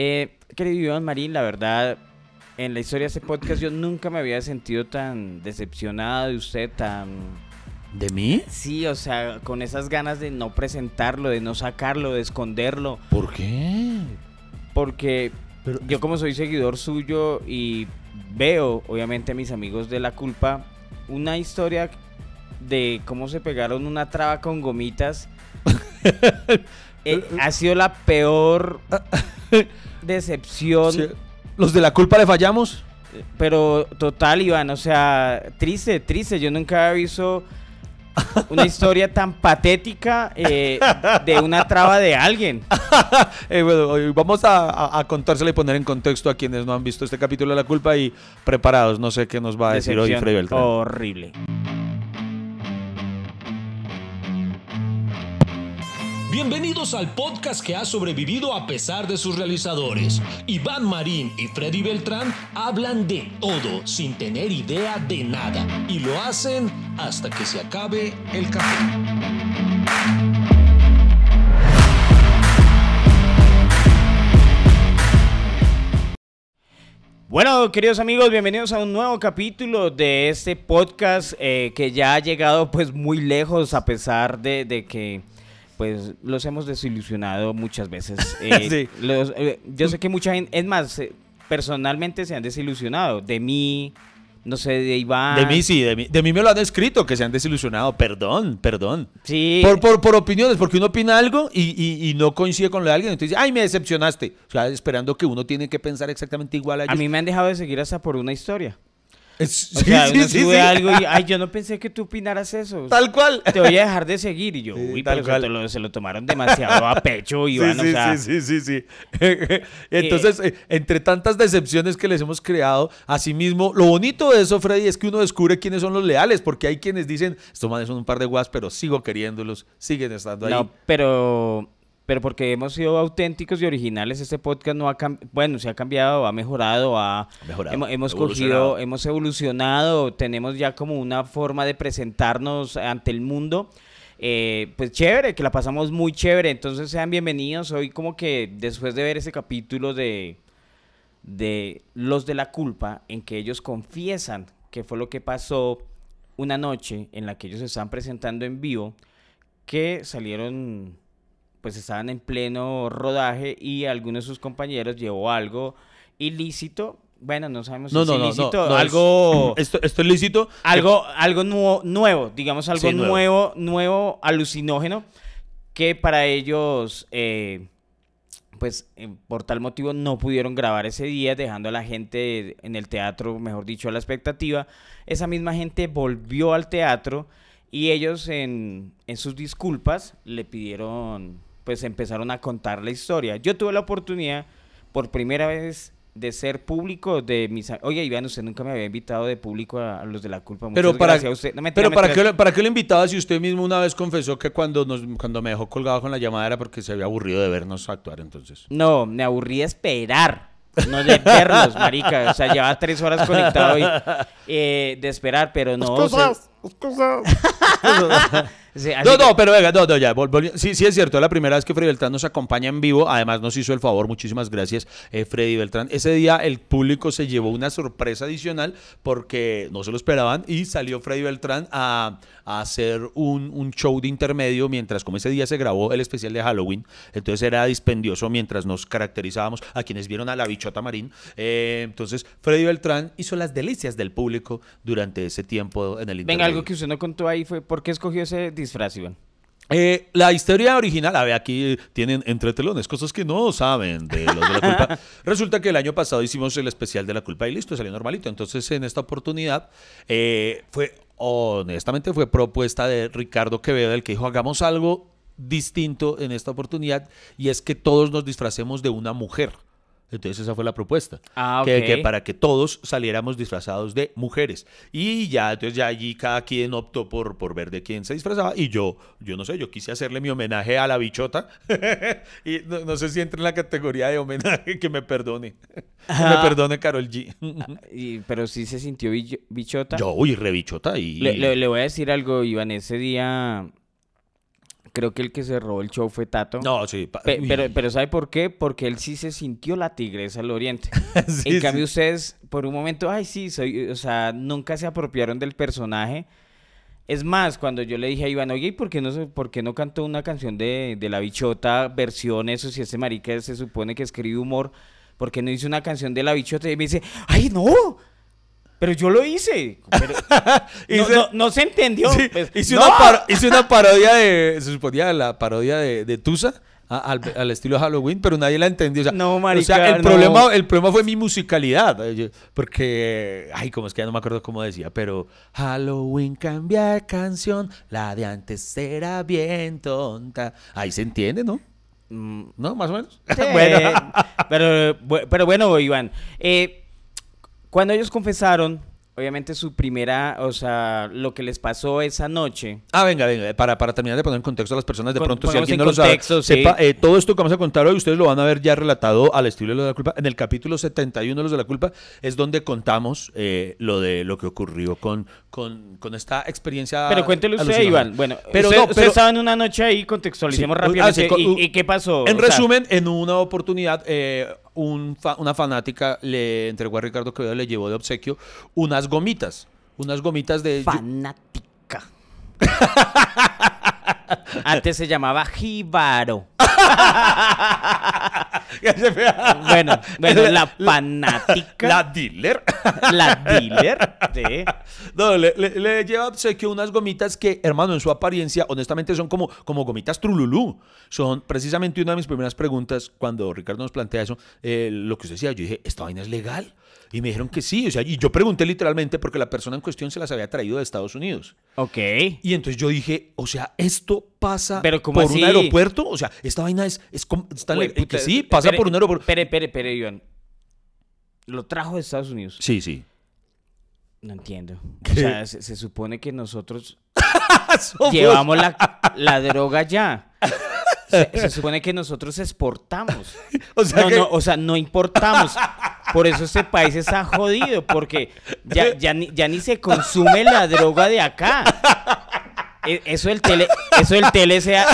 Eh, querido Iván Marín, la verdad, en la historia de este podcast yo nunca me había sentido tan decepcionado de usted, tan... ¿De mí? Sí, o sea, con esas ganas de no presentarlo, de no sacarlo, de esconderlo. ¿Por qué? Porque Pero- yo como soy seguidor suyo y veo, obviamente, a mis amigos de la culpa, una historia de cómo se pegaron una traba con gomitas. Eh, ha sido la peor decepción. Sí. ¿Los de la culpa le fallamos? Pero total, Iván, o sea, triste, triste. Yo nunca había visto una historia tan patética eh, de una traba de alguien. Eh, bueno, vamos a, a- a contársela y poner en contexto a quienes no han visto este capítulo de la culpa y preparados. No sé qué nos va a decir hoy Freddy Beltrán. Horrible. Bienvenidos al podcast que ha sobrevivido a pesar de sus realizadores. Iván Marín y Freddy Beltrán hablan de todo sin tener idea de nada y lo hacen hasta que se acabe el café. Bueno, queridos amigos, bienvenidos a un nuevo capítulo de este podcast eh, que ya ha llegado pues muy lejos a pesar de, de que pues los hemos desilusionado muchas veces. Eh, Sí. los- eh, yo sé que mucha gente, es más, eh, personalmente se han desilusionado de mí, no sé, de Iván. De mí sí, de mí, de mí me lo han escrito, que se han desilusionado. Perdón, perdón. Sí. Por, por, por opiniones, porque uno opina algo y, y- y no coincide con lo de alguien. Entonces ay, me decepcionaste. O sea, esperando que uno tiene que pensar exactamente igual a ellos. A mí me han dejado de seguir hasta por una historia. Es- O sea, sí, uno sí, sube sí. algo y, ay, yo no pensé que tú opinaras eso. Tal cual. Te voy a dejar de seguir. Y yo, uy, pero se, te lo, se lo tomaron demasiado a pecho, Sí, Iván. sí, o sea, sí, sí, sí, sí. Entonces, eh, entre tantas decepciones que les hemos creado, asimismo, lo bonito de eso, Freddy, es que uno descubre quiénes son los leales, porque hay quienes dicen, estos manes son un par de guas, pero sigo queriéndolos, siguen estando ahí. No, pero, pero porque hemos sido auténticos y originales, este podcast no ha cambiado, bueno, se ha cambiado, ha mejorado, ha Mejorado, hemos, cogido, hemos evolucionado, tenemos ya como una forma de presentarnos ante el mundo. Eh, pues chévere, que la pasamos muy chévere, entonces sean bienvenidos. Hoy como que después de ver ese capítulo de, de Los de la Culpa, en que ellos confiesan que fue lo que pasó una noche en la que ellos se estaban presentando en vivo, que salieron, pues estaban en pleno rodaje y alguno de sus compañeros llevó algo ilícito. Bueno, no sabemos No, si no, es no, no, ilícito, no, es- algo, Esto, esto es lícito. algo, algo nuevo, nuevo, digamos algo Sí, nuevo. nuevo, nuevo, alucinógeno, que para ellos, eh, pues eh, por tal motivo no pudieron grabar ese día, dejando a la gente en el teatro, mejor dicho, a la expectativa. Esa misma gente volvió al teatro y ellos en, en sus disculpas le pidieron, pues empezaron a contar la historia. Yo tuve la oportunidad por primera vez de ser público de mis... Oye, Iván, usted nunca me había invitado de público a, a los de la culpa. Muchas Pero para, gracias a usted. No, mentira, pero para, qué, lo- ¿para qué lo invitaba si usted mismo una vez confesó que cuando, nos, cuando me dejó colgado con la llamada era porque se había aburrido de vernos actuar entonces? No, me aburrí de esperar. No de verlos, marica. O sea, llevaba tres horas conectado y, eh, de esperar, pero no. o sea, sí, así No, que- no, pero venga, no, no, ya, sí, sí es cierto, es la primera vez que Freddy Beltrán nos acompaña en vivo, además nos hizo el favor, muchísimas gracias eh, Freddy Beltrán. Ese día el público se llevó una sorpresa adicional porque no se lo esperaban y salió Freddy Beltrán a, a hacer un, un show de intermedio mientras como ese día se grabó el especial de Halloween, entonces era dispendioso mientras nos caracterizábamos a quienes vieron a la bichota marín. Eh, entonces Freddy Beltrán hizo las delicias del público durante ese tiempo en el intermedio. Venga, algo que usted no contó ahí fue ¿por qué escogió ese disfraz, Iván? Eh, la historia original, a ver, aquí tienen entre telones cosas que no saben de los de la culpa. Resulta que el año pasado hicimos el especial de la culpa y listo, salió normalito. Entonces, en esta oportunidad, eh, fue, honestamente, fue propuesta de Ricardo Quevedo, el que dijo, hagamos algo distinto en esta oportunidad y es que todos nos disfracemos de una mujer. Entonces esa fue la propuesta. Ah, que, ok. que para que todos saliéramos disfrazados de mujeres. Y ya, entonces ya allí cada quien optó por, por ver de quién se disfrazaba. Y yo, yo no sé, yo quise hacerle mi homenaje a la bichota. y no, no sé si entra en la categoría de homenaje, que me perdone. que me perdone Carol G. Y- pero sí se sintió bichota. yo, uy, re bichota. Y... Le, le- le voy a decir algo, Iván. Ese día creo que el que se robó el show fue Tato. No, sí. Pe- pero, pero ¿sabe por qué? Porque él sí se sintió la tigresa del oriente. Sí, en cambio sí. ustedes, por un momento, ay, sí, soy, o sea, nunca se apropiaron del personaje. Es más, cuando yo le dije a Iván, oye, ¿y por qué no, por qué no cantó una canción de, de La Bichota, versión eso, si este marica se supone que escribe humor, ¿por qué no hizo una canción de La Bichota? Y me dice, ay, no, pero yo lo hice. Pero no, Hice- no- no se entendió. Sí, pues, hice, ¡no! una par- hice una parodia de. Se suponía la parodia de, de Tusa. a- Al, al estilo Halloween, pero nadie la entendió. O sea, No, o sea, marica, el, no. problema, el problema fue mi musicalidad. eh, Porque, ay, como es que ya no me acuerdo cómo decía, pero Halloween cambia canción, la de antes era bien tonta. Ahí se entiende, ¿no? Mm, ¿No? Más o menos. Sí, bueno, pero, pero bueno, Iván, eh, cuando ellos confesaron, obviamente su primera, o sea, lo que les pasó esa noche. Ah, venga, venga, para, para terminar de poner en contexto a las personas, de pronto, si alguien en no lo sabe, sí. sepa, eh, todo esto que vamos a contar hoy, ustedes lo van a ver ya relatado al estilo de los de la culpa. En el capítulo 71 de los de la culpa es donde contamos eh, lo de lo que ocurrió con, con, con esta experiencia. Pero cuéntele usted. Iván. Bueno, pero usted, no, pero estaba en una noche ahí, contextualicemos Sí, rápidamente. ah, sí, ¿Y, y qué pasó? En O sea, resumen, en una oportunidad, eh, un fa- una fanática le entregó a Ricardo Quevedo, le llevó de obsequio unas gomitas. Unas gomitas de. fanática. Antes se llamaba Jíbaro. Bueno, bueno, la fanática. La dealer. La dealer. No, le, le- le lleva obsequio unas gomitas que, hermano, en su apariencia, honestamente son como, como gomitas trululú. Son precisamente una de mis primeras preguntas cuando Ricardo nos plantea eso, eh, lo que usted decía, yo dije, ¿esta vaina es legal? Y me dijeron que sí, o sea, y yo pregunté literalmente porque la persona en cuestión se las había traído de Estados Unidos. Ok. Y entonces yo dije, o sea, ¿esto pasa Pero ¿cómo por así? un aeropuerto? O sea, esta vaina es, es, tan que sí, pasa espere, por un aeropuerto. Espere, espere, espere, Iván. Lo trajo de Estados Unidos. Sí, sí. No entiendo. O sea, se, se supone que nosotros llevamos la, la droga ya. Se, se supone que nosotros exportamos. O sea no, que- no, o sea, no importamos. Por eso este país está jodido, porque ya, ya, ni, ya ni se consume la droga de acá. E- Eso del tele, eso del TLC, a-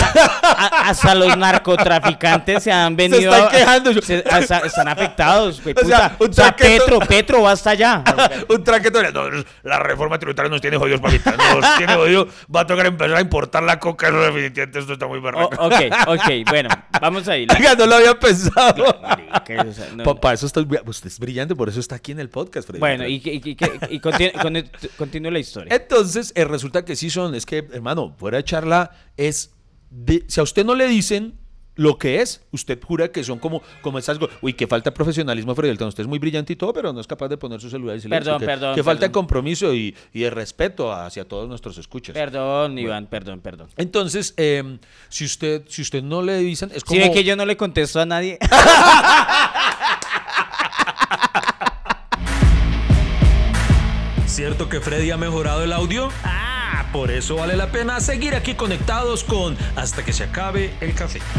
a- hasta los narcotraficantes se han venido. están a- quejando. se- están afectados. güey, O sea, puta. un O sea, traqueto- Petro, Petro va hasta allá. un traquetón. No, la reforma tributaria nos tiene jodidos, papita. Nos tiene jodidos. Va a tocar empezar a importar la coca. Eso definitivamente esto está muy O- berraco. ok, ok, bueno, vamos ahí. La- Oiga, no lo había pensado. o sea, no- Papá, eso está, usted es brillante, por eso está aquí en el podcast. Freddy. Bueno, y, y, y, y continúe, con- continúe la historia. Entonces, eh, resulta que sí son, es que, hermano, fuera de charla, es, de- si a usted no le dicen lo que es, usted jura que son como, como esas, uy, que falta de profesionalismo, Freddy usted es muy brillante y todo, pero no es capaz de poner su celular y silencio, Perdón, que, perdón, Que falta de compromiso y, y de respeto hacia todos nuestros escuchas. Perdón, Iván, perdón, perdón. Entonces, eh, si usted, si usted no le dicen, es Si como... ve que yo no le contesto a nadie. ¿Cierto que Freddy ha mejorado el audio? Ah, por eso vale la pena seguir aquí conectados con Hasta que se acabe el café.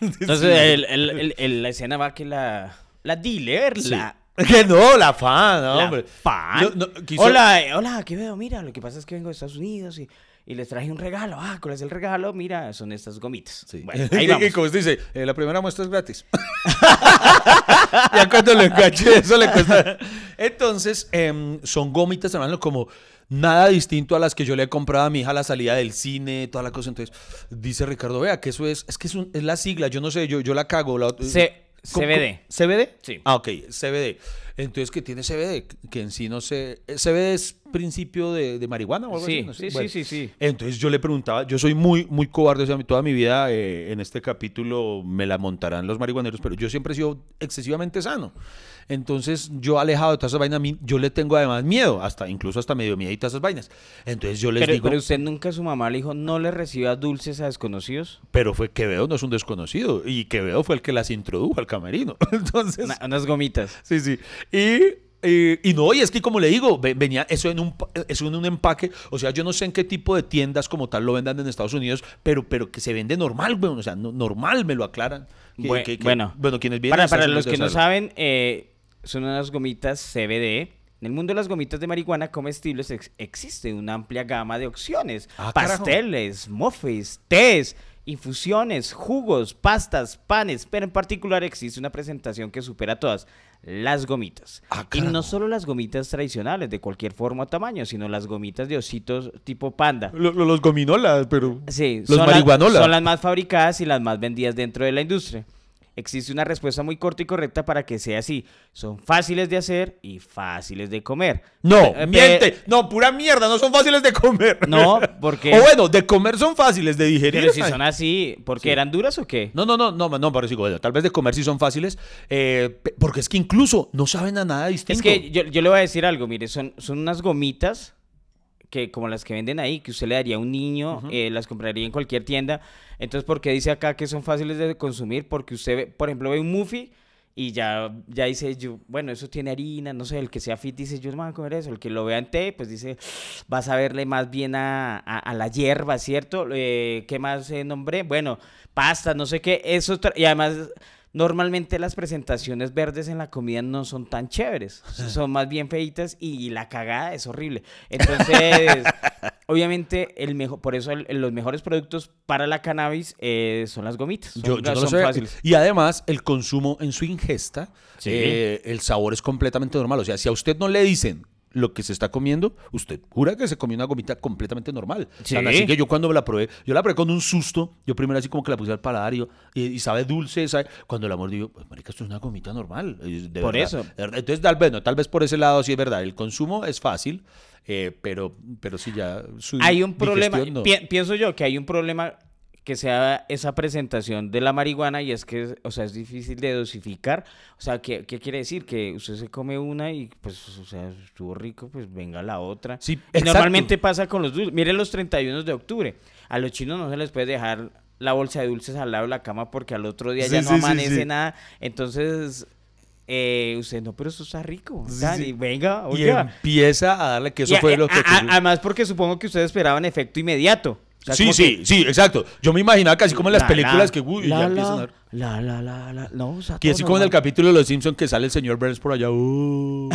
Entonces, el- el- el- el- la escena va que la, la dealer, Sí. la, Que no, la fan, la hombre. fan. No, no, quiso- Hola, eh, hola, ¿qué veo? Mira, lo que pasa es que vengo de Estados Unidos y, y les traje un regalo. Ah, ¿cuál es el regalo? Mira, son estas gomitas. Sí. Bueno, ahí Y- vamos. Y como usted dice, eh, la primera muestra es gratis. ya cuando le enganche eso le cuesta. Entonces, em, son gomitas, hermano, como nada distinto a las que yo le he comprado a mi hija a la salida del cine, toda la cosa. Entonces, dice Ricardo, vea, que eso es, es que es, un- es la sigla, yo no sé, yo, yo la cago. La, C- ¿Cómo- CBD. cómo- ¿CBD? Sí. Ah, ok, CBD. Entonces, ¿qué tiene CBD? Que en sí no sé. ¿CBD es principio de, de marihuana o algo Sí, así? No sé. sí, sí, sí, sí. Entonces yo le preguntaba, yo soy muy, muy cobarde, o sea, toda mi vida eh, en este capítulo me la montarán los marihuaneros, pero yo siempre he sido excesivamente sano. Entonces yo alejado de todas esas vainas, a mí, yo le tengo además miedo, hasta incluso hasta medio miedo y todas esas vainas. Entonces yo les Pero, digo, pero usted nunca a su mamá le dijo, no le reciba dulces a desconocidos. pero fue Quevedo, no es un desconocido, y Quevedo fue el que las introdujo al camerino. Entonces, Una- unas gomitas. Sí, sí. Y, eh, y no, y es que como le digo, ve- venía eso en, un, eso en un empaque, o sea, yo no sé en qué tipo de tiendas como tal lo vendan en Estados Unidos, pero, pero que se vende normal, weón, o sea, no- normal me lo aclaran. Que- Bue- que- que- bueno, bueno, quienes vienen Para, a para los que no saben, eh, son unas gomitas CBD En el mundo de las gomitas de marihuana comestibles ex- existe una amplia gama de opciones. Ah. Pasteles, muffins, tés, infusiones, jugos, pastas, panes, pero en particular existe una presentación que supera todas, las gomitas. Ah, y no solo las gomitas tradicionales de cualquier forma o tamaño, sino las gomitas de ositos tipo panda. Lo- lo- los gominolas, pero... Sí, Los son las más fabricadas y las más vendidas dentro de la industria. Existe una respuesta muy corta y correcta para que sea así. Son fáciles de hacer y fáciles de comer. No, Pe- miente. No, pura mierda, no son fáciles de comer. No, porque... O bueno, de comer son fáciles, de digerir. Pero si son así, ¿porque Sí. eran duras o qué? No, no, no, no, no, pero sí, bueno, tal vez de comer sí son fáciles, eh, porque es que incluso no saben a nada distinto. Es que yo, yo le voy a decir algo, mire, son, son unas gomitas que como las que venden ahí, que usted le daría a un niño, eh, las compraría en cualquier tienda. Entonces, ¿por qué dice acá que son fáciles de consumir? Porque usted, ve, por ejemplo, ve un muffy y ya, ya dice, yo, bueno, eso tiene harina, no sé, el que sea fit dice, yo no me voy a comer eso. El que lo vea en té, pues dice, vas a verle más bien a, a- a la hierba, ¿cierto? Eh, ¿Qué más eh, nombré? Bueno, pasta, no sé qué, eso, y además... Normalmente las presentaciones verdes en la comida no son tan chéveres, son más bien feitas y la cagada es horrible. Entonces, obviamente, el mejor, por eso el- los mejores productos para la cannabis eh, son las gomitas. Son, Yo, yo no lo son sé. fáciles. Y además, el consumo en su ingesta, Sí. eh, el sabor es completamente normal. O sea, si a usted no le dicen lo que se está comiendo, usted jura que se comió una gomita completamente normal. Sí. Tan así que yo cuando la probé, yo la probé con un susto. Yo primero así como que la puse al paladar y, yo- y, y sabe dulce, sabe. Cuando la mordí, yo, pues marica, esto es una gomita normal. eh, de Por verdad, eso. Entonces, tal vez, no, tal vez por ese lado sí es verdad. El consumo es fácil, eh, pero, pero sí ya su Hay un problema, digestión no. pi- pienso yo que hay un problema que sea esa presentación de la marihuana y es que, o sea, es difícil de dosificar. O sea, ¿qué, qué quiere decir? Que usted se come una y, pues, o sea, estuvo rico, pues venga la otra. Sí, Y exacto. normalmente pasa con los dulces. Miren los 31 de octubre. A los chinos no se les puede dejar la bolsa de dulces al lado de la cama porque al otro día Sí, ya no sí, amanece nada. Entonces, eh, usted, no, pero eso está rico. Sí. Y venga, Y oiga. empieza a darle que eso Y fue lo que... a- a- ocurrió. además porque supongo que ustedes esperaban efecto inmediato. O sea, sí, sí, que- sí, exacto. Yo me imaginaba casi como en las la, películas la, que uy, la, ya la, empiezan a ver. La, la, la, la, no, o sea, Que así como en el capítulo de Los Simpsons que sale el señor Burns por allá. uh,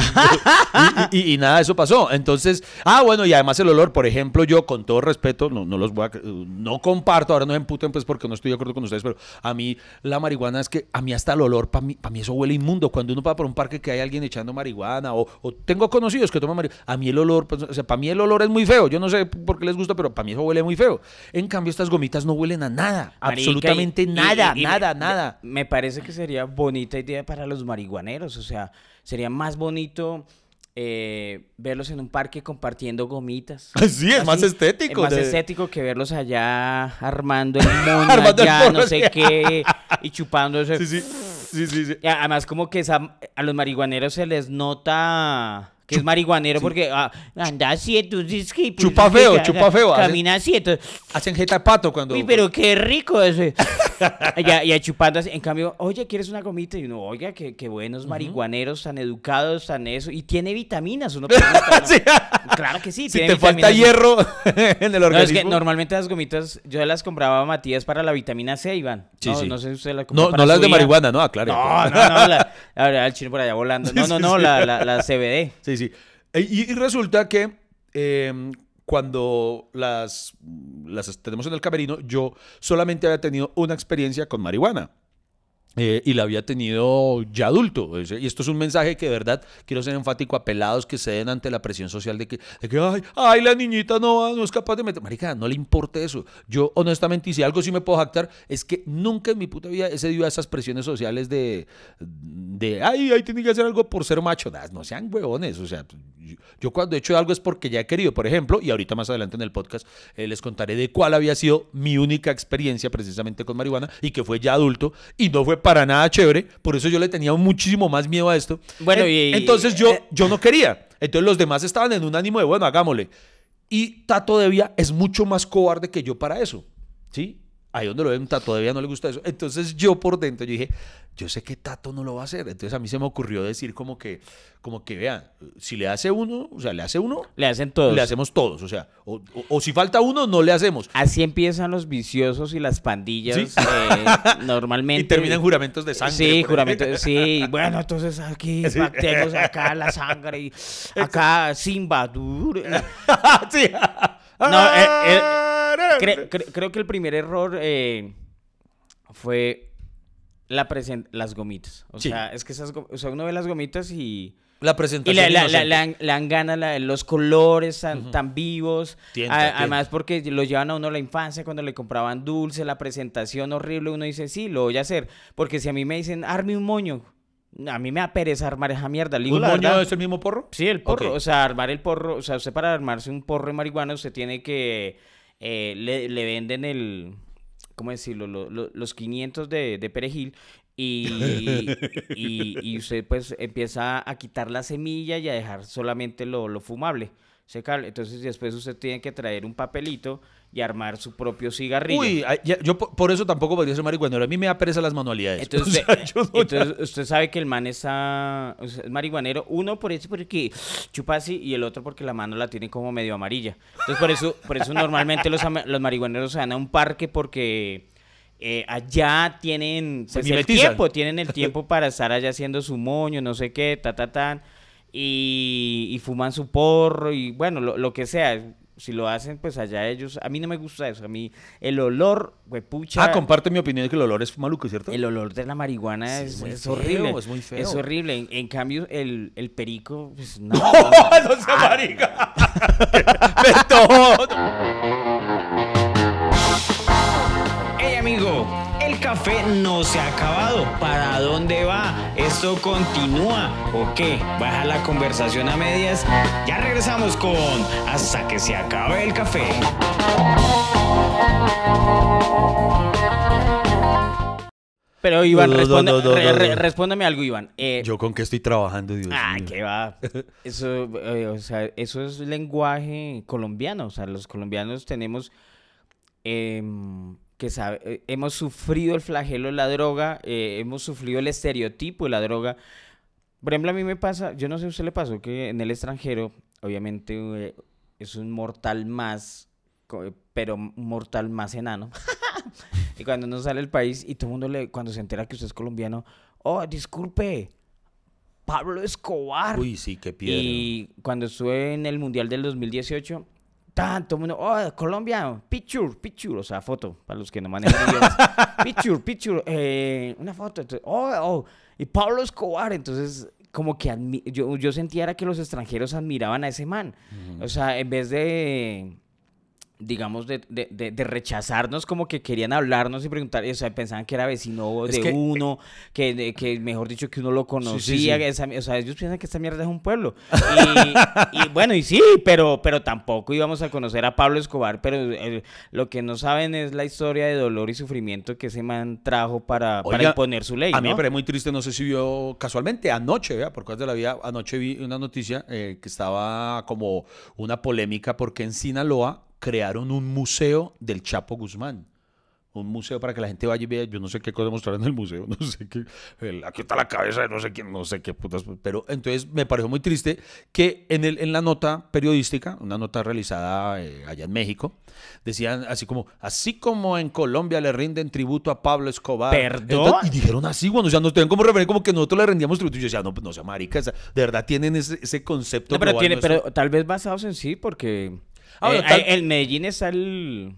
y, y- y nada de eso pasó. Entonces, ah, bueno, y además el olor, por ejemplo, yo con todo respeto, no, no los voy a, no comparto, ahora no se emputen pues porque no estoy de acuerdo con ustedes, pero a mí la marihuana es que a mí hasta el olor, para mí, para mí eso huele inmundo. Cuando uno va por un parque que hay alguien echando marihuana o, o tengo conocidos que toman marihuana, a mí el olor, pues, o sea, para mí el olor es muy feo. Yo no sé por qué les gusta, pero para mí eso huele muy feo. En cambio, estas gomitas no huelen a nada, Marica, absolutamente y- y- nada, y- y nada, me- nada. Me parece que sería bonita idea para los marihuaneros. O sea, sería más bonito eh, verlos en un parque compartiendo gomitas. Sí, es más estético, Es más de- estético que verlos allá armando el moño Armando allá, no sé qué, y chupando eso. Sí, sí, sí, sí, Además, como que esa- a los marihuaneros se les nota que es marihuanero porque ah, anda así, entonces que... pues, Chupa que feo, ca- chupa feo, Camina así, entonces... Hacen jeta de pato cuando. Uy, pero qué rico ese. ya, ya chupando así. En cambio, oye, ¿quieres una gomita? Y uno, oiga, qué, qué buenos marihuaneros, tan educados, tan eso. Y tiene vitaminas. Uno pregunta, ¿no? Sí. Claro que sí. Si tiene te falta hierro en el No, es organismo. que normalmente las gomitas yo las compraba a Matías para la vitamina C, Iván. Sí, no, sí. no sé si usted las compró no, no las de marihuana, no, aclare. No, no, no, la, la- el chino por allá volando. No, Sí, no, no, la, la, la CBD. Sí, sí. E- Y, y resulta que eh, cuando las, las tenemos en el camerino, yo solamente había tenido una experiencia con marihuana. Eh, y la había tenido ya adulto. Y esto es un mensaje que de verdad quiero ser enfático a pelados que ceden ante la presión social de que, de que ay, ay, la niñita no, no es capaz de meter. Marica, no le importe eso. Yo, honestamente, y si algo sí me puedo jactar, es que nunca en mi puta vida he cedido a esas presiones sociales de, de ay, ay, tiene que hacer algo por ser macho. Nah, no sean huevones. O sea, yo, yo cuando he hecho algo es porque ya he querido. Por ejemplo, y ahorita más adelante en el podcast eh, les contaré de cuál había sido mi única experiencia precisamente con marihuana y que fue ya adulto y no fue para nada chévere. Por eso yo le tenía muchísimo más miedo a esto. Bueno, En- y- entonces yo, eh, yo no quería. Entonces los demás estaban en un ánimo de, bueno, hagámosle. Y Tato Devia es mucho más cobarde que yo para eso. ¿Sí? Ahí donde lo ven, Tato todavía no le gusta eso. Entonces yo por dentro yo dije, yo sé que Tato no lo va a hacer. Entonces a mí se me ocurrió decir como que, como que vean, si le hace uno, o sea, le hace uno, Le hacen todos. le hacemos todos. O sea, o, o- o si falta uno, no le hacemos. Así empiezan los viciosos y las pandillas Sí. eh, normalmente. Y terminan juramentos de sangre. Sí, por juramento. ejemplo. Sí, bueno, entonces aquí Sí. pactemos acá la sangre y acá Simba. sí. No, eh, eh, Cre- cre- creo que el primer error eh, fue la las gomitas. O Sí. sea, es que esas o sea, uno ve las gomitas y, La y presentación. le, la- la- los colores tan, tan vivos. Tienta, A-. Además, porque lo llevan a uno a la infancia cuando le compraban dulce, la presentación horrible. Uno dice, sí, lo voy a hacer. Porque si a mí me dicen, arme un moño, a mí me da pereza armar esa mierda. Le digo ¿Un la moño verdad. es el mismo porro? Sí, el porro. O sea, armar el porro. O sea, usted para armarse un porro de marihuana, usted tiene que. eh, le, le venden el. ¿Cómo decirlo? Lo- lo- los 500 de, de perejil. Y, y, y usted pues empieza a quitar la semilla y a dejar solamente lo, lo fumable. Entonces después usted tiene que traer un papelito y armar su propio cigarrillo. Uy, ya- yo po- por eso tampoco podría ser marihuanero. A mí me da pereza las manualidades. Entonces, O sea, usted, yo no- entonces usted sabe que el man está, o sea, es marihuanero, uno por eso porque chupa así y el otro porque la mano la tiene como medio amarilla. Entonces por eso, por eso normalmente los, los marihuaneros se van a un parque porque eh, allá tienen pues, el tiempo, tienen el tiempo para estar allá haciendo su moño, no sé qué, ta, ta, tan, y, y fuman su porro y bueno, lo, lo que sea. Si lo hacen, pues allá ellos. A mí no me gusta eso. A mí el olor, huepucha. Ah, comparte mi opinión de que el olor es maluco, ¿cierto? El olor de la marihuana Sí, es, es muy es feo, horrible. es muy feo. Es horrible. En, en cambio, el, el perico, pues no. ¡No. café no se ha acabado. ¿Para dónde va? ¿Esto continúa o qué? ¿Baja la conversación a medias? Ya regresamos con Hasta que se acabe el café. Pero Iván, No, no, responda- no, no, re- no, re- no. respóndame algo, Iván. Eh, Yo con qué estoy trabajando, Dios Ah, mío. qué va. Eso, eh, o sea, eso es lenguaje colombiano. O sea, los colombianos tenemos em, que sabe, eh, hemos sufrido el flagelo de la droga, eh, hemos sufrido el estereotipo de la droga. Por ejemplo, a mí me pasa, yo no sé si a usted le pasó que en el extranjero, obviamente, eh, es un mortal más, co- pero un mortal más enano. y cuando uno sale del país y todo el mundo le, cuando se entera que usted es colombiano, oh, disculpe, Pablo Escobar. Uy, sí, qué piedra. Y cuando estuve en el Mundial del 2018, tanto mundo, oh, Colombia, picture, picture, o sea, foto, para los que no manejan idiomas. picture, picture, eh, una foto. entonces, oh, oh, y Pablo Escobar, entonces como que admi- yo, yo sentía era que los extranjeros admiraban a ese man. O sea, en vez de digamos, de, de, de- de rechazarnos, como que querían hablarnos y preguntar, o sea, pensaban que era vecino Es de que- uno, que, de- que mejor dicho que uno lo sí, conocía, sí. que esa- o sea, ellos piensan que esta mierda es un pueblo. Y, y bueno, y sí, pero, pero tampoco íbamos a conocer a Pablo Escobar, pero eh, lo que no saben es la historia de dolor y sufrimiento que ese man trajo para, para imponer su ley, A mí me ¿no? parece muy triste, no sé si vio casualmente anoche, ¿vea? por cosas de la vida, anoche vi una noticia eh, que estaba como una polémica porque en Sinaloa crearon un museo del Chapo Guzmán. Un museo para que la gente vaya y vea, yo no sé qué cosa mostrar en el museo, no sé qué, el- aquí está la cabeza de no sé quién, no sé qué putas, pero entonces me pareció muy triste que en, el, en la nota periodística, una nota realizada eh, allá en México, decían así como, así como en Colombia le rinden tributo a Pablo Escobar. ¿Perdón? Entonces, y dijeron así, bueno, o sea, nos tenían como referencia como que nosotros le rendíamos tributo. Y yo decía, no, pues no sea marica, de verdad tienen ese, ese concepto No, pero, global tiene, pero tal vez basados en sí, porque Ah, bueno, eh, tal- en Medellín está el,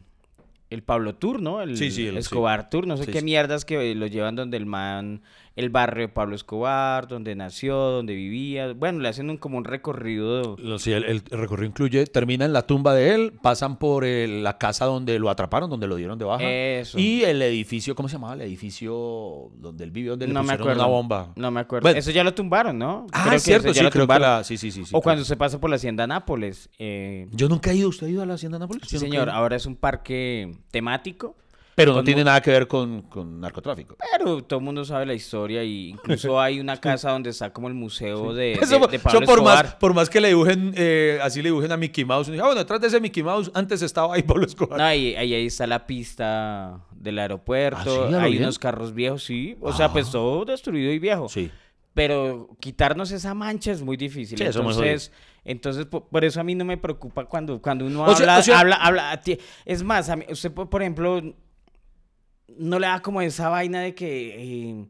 el Pablo Tour, ¿no? El Sí, sí, el- Escobar Tour, no sé qué mierdas que lo llevan donde el man, el barrio de Pablo Escobar, donde nació, donde vivía. Bueno, le hacen un, como un recorrido. Lo- sí, el, el recorrido incluye, termina en la tumba de él, pasan por el- la casa donde lo atraparon, donde lo dieron de baja. Eso. Y el edificio, ¿cómo se llamaba? El edificio donde él vivió, donde le no me pusieron acuerdo. una bomba. No me acuerdo. Bueno. Eso ya lo tumbaron, ¿no? Ah, Creo que cierto, ya sí, creo que la... Sí, sí, sí. sí, O cuando se pasa por la hacienda Nápoles. eh, Yo nunca he ido, ¿usted ha ido a la hacienda Nápoles? Sí, señor. Ahora es un parque temático Pero no tiene nada que ver con, con narcotráfico. Pero todo el mundo sabe la historia y incluso hay una casa donde está como el museo de, de, Eso, de Pablo por, más, Escobar. por más que le dibujen, eh, así le dibujen a Mickey Mouse. uno dice, Ah, bueno, detrás de ese Mickey Mouse antes estaba ahí Pablo Escobar. No, y ahí, ahí está la pista del aeropuerto, ¿Ah, sí? ¿A lo hay bien? unos carros viejos, sí. O sea, pues todo destruido y viejo. Sí. Pero quitarnos esa mancha es muy difícil. Sí, eso es muy entonces, entonces po- por, eso a mí no me preocupa cuando, cuando uno O sea- habla, o sea- habla, habla. ti- Es más, a mí- usted, por por ejemplo, no le da como esa vaina de que eh,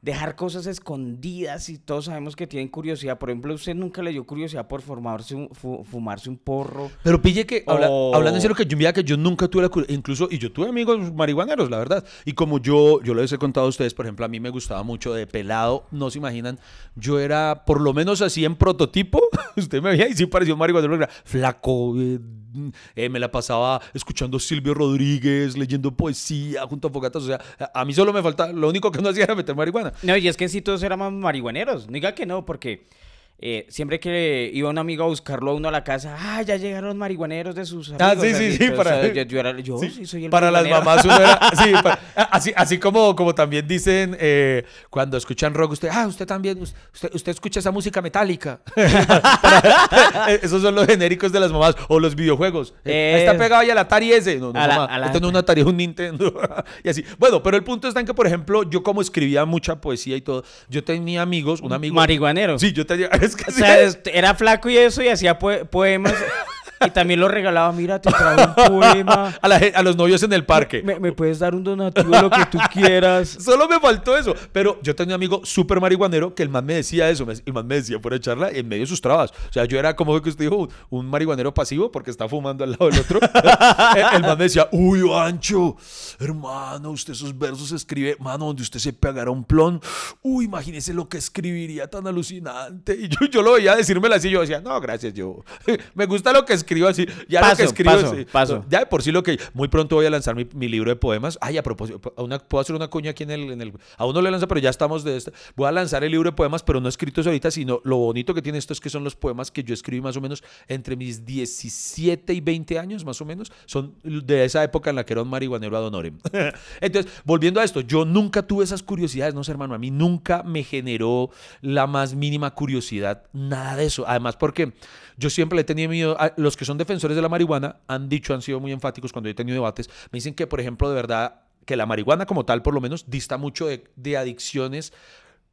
dejar cosas escondidas y todos sabemos que tienen curiosidad. Por ejemplo, usted nunca le dio curiosidad por formarse un, fu- fumarse un porro. Pero pille que, habla- O- hablando en serio, que yo, mira que yo nunca tuve la curiosidad, incluso, y yo tuve amigos marihuaneros, la verdad. Y como yo, yo les he contado a ustedes, por ejemplo, a mí me gustaba mucho de pelado, no se imaginan, yo era por lo menos así en prototipo, usted me veía y sí parecía un marihuanero, era flaco, eh, eh, me la pasaba escuchando Silvio Rodríguez, leyendo poesía junto a fogatas, o sea, a mí solo me faltaba, lo único que no hacía era meter marihuana. No, y es que si todos éramos marihuaneros. No diga que no, porque eh, siempre que iba un amigo a buscarlo a uno a la casa, ah, ya llegaron los marihuaneros de sus amigos. Ah, sí, sí, sí, para- yo, yo era, yo Sí, sí soy el para las mamás uno era sí, así, así como, como también dicen eh, cuando escuchan rock usted ah usted también usted, usted escucha esa música metálica Para- esos son los genéricos de las mamás o los videojuegos Eh, Eh. está pegado ya al Atari ese no, no A mamá, la- este no es un Atari es un Nintendo y así bueno pero el punto está en que por ejemplo yo como escribía mucha poesía y todo yo tenía amigos un amigo Marihuanero. sí yo tenía es que O sea, este, era flaco y eso, y hacía poe- poemas. y también lo regalaba, mira, te traigo un poema. a, la gen- a los novios en el parque Me, me puedes dar un donativo, lo que tú quieras. Solo me faltó eso. Pero yo tenía un amigo súper marihuanero que el man me decía eso. El man me decía fuera de charla en medio de sus trabas. O sea, yo era como que usted dijo, un, marihuanero pasivo porque está fumando al lado del otro. el, el man me decía, uy, Ancho, hermano, usted esos versos escribe, mano, donde usted se pegara un plon. Uy, imagínese lo que escribiría tan alucinante. Y yo, yo lo veía decírmelo así. Yo decía, no, gracias, yo. me gusta lo que escribo así. Ya lo Paso, que escribo paso, paso. Ya de por sí lo que. Muy pronto voy a lanzar mi, mi libro de poemas. Ay, a propósito, una- puedo hacer una cuña aquí en el, en el. A uno le lanza, pero ya estamos de este. Voy a lanzar el libro de poemas, pero no escritos ahorita, sino lo bonito que tiene esto es que son los poemas que yo escribí más o menos entre mis 17 y 20 años, más o menos. Son de esa época en la que era un marihuanero ad honorem. Entonces, volviendo a esto, yo nunca tuve esas curiosidades, no sé, hermano. A mí nunca me generó la más mínima curiosidad, nada de eso. Además, porque yo siempre le he tenido miedo. a- los que son defensores de la marihuana han dicho, han sido muy enfáticos cuando he tenido debates. Me dicen que, por ejemplo, de verdad, que la marihuana como tal, por lo menos, dista mucho de, adicciones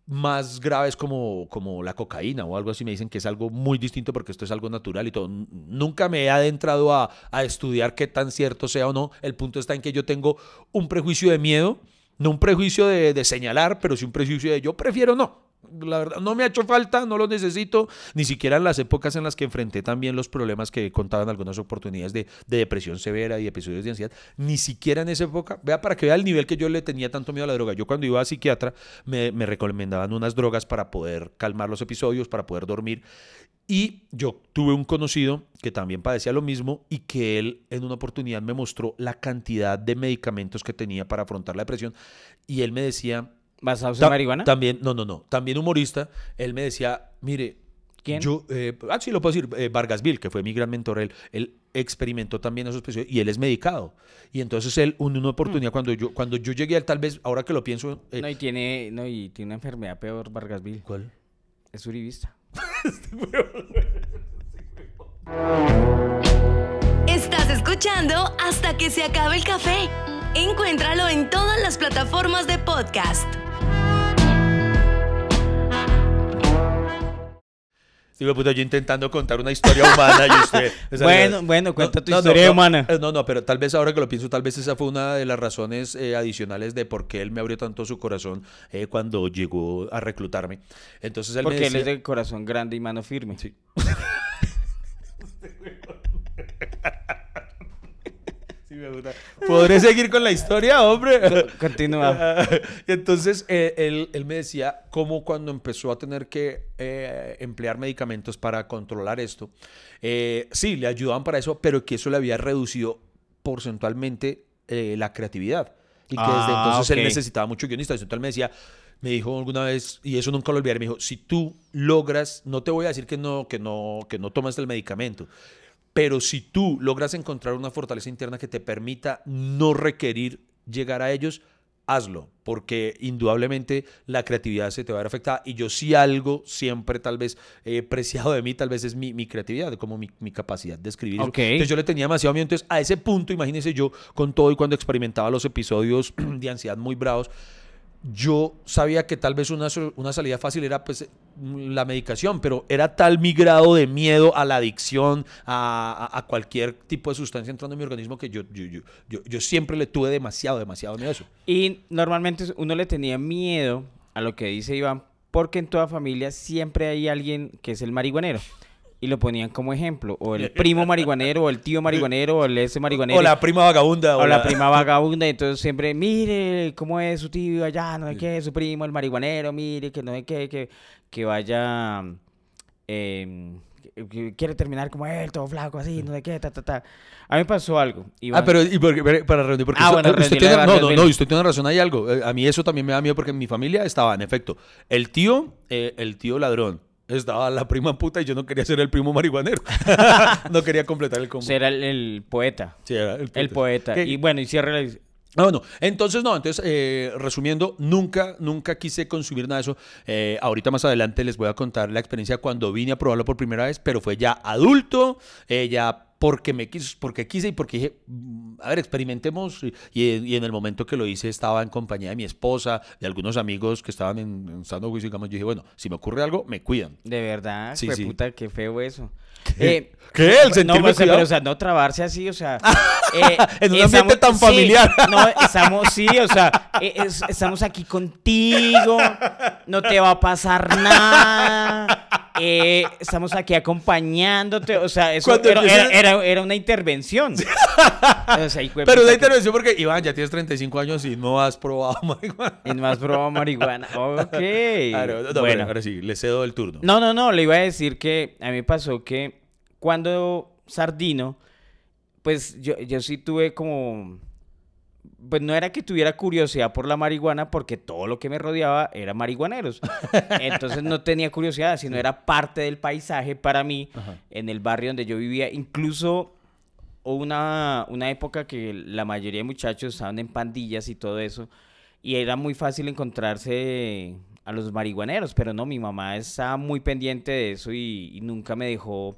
más graves como, como la cocaína o algo así. Me dicen que es algo muy distinto porque esto es algo natural y todo. Nunca me he adentrado a, a estudiar qué tan cierto sea o no. El punto está en que yo tengo un prejuicio de miedo, no un prejuicio de, de señalar, pero sí un prejuicio de yo prefiero no. La verdad, no me ha hecho falta, no lo necesito, ni siquiera en las épocas en las que enfrenté también los problemas que contaban algunas oportunidades de, de depresión severa y episodios de ansiedad, ni siquiera en esa época, vea para que vea el nivel que yo le tenía tanto miedo a la droga. Yo cuando iba a psiquiatra me, me recomendaban unas drogas para poder calmar los episodios, para poder dormir. Y yo tuve un conocido que también padecía lo mismo y que él en una oportunidad me mostró la cantidad de medicamentos que tenía para afrontar la depresión. Y él me decía, ¿Basados en marihuana? También, no, no, no. También humorista. Él me decía, mire. ¿Quién? Yo, eh, ah, sí, lo puedo decir. eh, Vargas Bill, que fue mi gran mentor. Él, él experimentó también esos episodios y él es medicado. Y entonces él, una oportunidad, cuando, yo, cuando yo llegué a él, tal vez, ahora que lo pienso. eh, No, y tiene, no, y tiene una enfermedad peor, Vargasville. ¿Cuál? Es uribista. Estás escuchando hasta que se acabe el café. Encuéntralo en todas las plataformas de podcast. Sí, me puta, yo intentando contar una historia humana y usted... o sea, Bueno, bueno, no, cuenta tu no, historia no, humana. eh, No, no, pero tal vez ahora que lo pienso, tal vez esa fue una de las razones eh, adicionales de por qué él me abrió tanto su corazón eh, cuando llegó a reclutarme. Entonces él me Porque él es de corazón grande y mano firme. Sí. Sí, me gusta. ¿Podré seguir con la historia, hombre? Continúa. y entonces eh, él, él me decía cómo cuando empezó a tener que eh, emplear medicamentos para controlar esto, eh, sí, le ayudaban para eso, pero que eso le había reducido porcentualmente eh, la creatividad. Y que desde Ah, entonces ok. él necesitaba mucho guionista. Entonces él me decía, me dijo alguna vez, y eso nunca lo olvidaré, me dijo, si tú logras, no te voy a decir que no, que no, que no tomes el medicamento, pero si tú logras encontrar una fortaleza interna que te permita no requerir llegar a ellos, hazlo, porque indudablemente la creatividad se te va a ver afectada. Y yo sí algo siempre tal vez preciado de mí, tal vez es mi, mi creatividad, como mi, mi capacidad de escribir. Entonces yo le tenía demasiado miedo. Entonces a ese punto, imagínense yo con todo y cuando experimentaba los episodios de ansiedad muy bravos, yo sabía que tal vez una, una salida fácil era pues la medicación, pero era tal mi grado de miedo a la adicción, a, a- a cualquier tipo de sustancia entrando en mi organismo que yo, yo, yo, yo, yo siempre le tuve demasiado, demasiado miedo a eso. Y normalmente uno le tenía miedo a lo que dice Iván, porque en toda familia siempre hay alguien que es el marihuanero. Y lo ponían como ejemplo, o el primo marihuanero, o el tío marihuanero, o el ese marihuanero. O la prima vagabunda. o la prima vagabunda, entonces siempre, mire cómo es su tío allá, no sé qué, su primo, el marihuanero, mire, que no sé qué, que, que vaya, eh, quiere terminar como él, todo flaco así, no sé qué, ta, ta, ta. A mí me pasó algo. Iván. Ah, pero y porque- para Randy, porque Ah, bueno, eh, usted Randy, tiene, no, no, no, usted tiene razón, hay algo. Eh, A mí eso también me da miedo porque en mi familia estaba, en efecto, el tío, eh, el tío ladrón. Estaba la prima puta y yo no quería ser el primo marihuanero. no quería completar el combo. Será el, el poeta. Sí, era El poeta. ¿Qué? Y bueno, y cierra la... Ah, bueno, entonces no, entonces eh, resumiendo, nunca, nunca quise consumir nada de eso. Eh, ahorita más adelante les voy a contar la experiencia cuando vine a probarlo por primera vez, pero fue ya adulto, eh, ya porque me quiso, porque quise y porque dije, mm, a ver, experimentemos. Y, y en el momento que lo hice estaba en compañía de mi esposa, de algunos amigos que estaban en, en sano juicio, digamos, yo dije, bueno, si me ocurre algo, me cuidan. De verdad, Sí, puta, qué feo eso. Eh, ¿Qué? ¿El no, o sea, pero, o sea, no trabarse así, o sea... eh, En un ambiente tan sí, familiar. no, estamos, sí, o sea, eh, es- estamos aquí contigo, no te va a pasar nada, eh, estamos aquí acompañándote, o sea, eso era, era- era- era una intervención. O sea, Pero que- intervención porque, Iván, ya tienes 35 años y no has probado marihuana. En más broma marihuana. Ok. Claro, no, no, bueno. ahora sí, le cedo el turno. No, no, no, le iba a decir que a mí me pasó que cuando Sardino, pues yo, yo sí tuve como, pues no era que tuviera curiosidad por la marihuana porque todo lo que me rodeaba era marihuaneros. Entonces no tenía curiosidad, sino era parte del paisaje para mí Ajá. en el barrio donde yo vivía. Incluso hubo una, una época que la mayoría de muchachos estaban en pandillas y todo eso. Y era muy fácil encontrarse a los marihuaneros, pero no, mi mamá estaba muy pendiente de eso y, y nunca me dejó,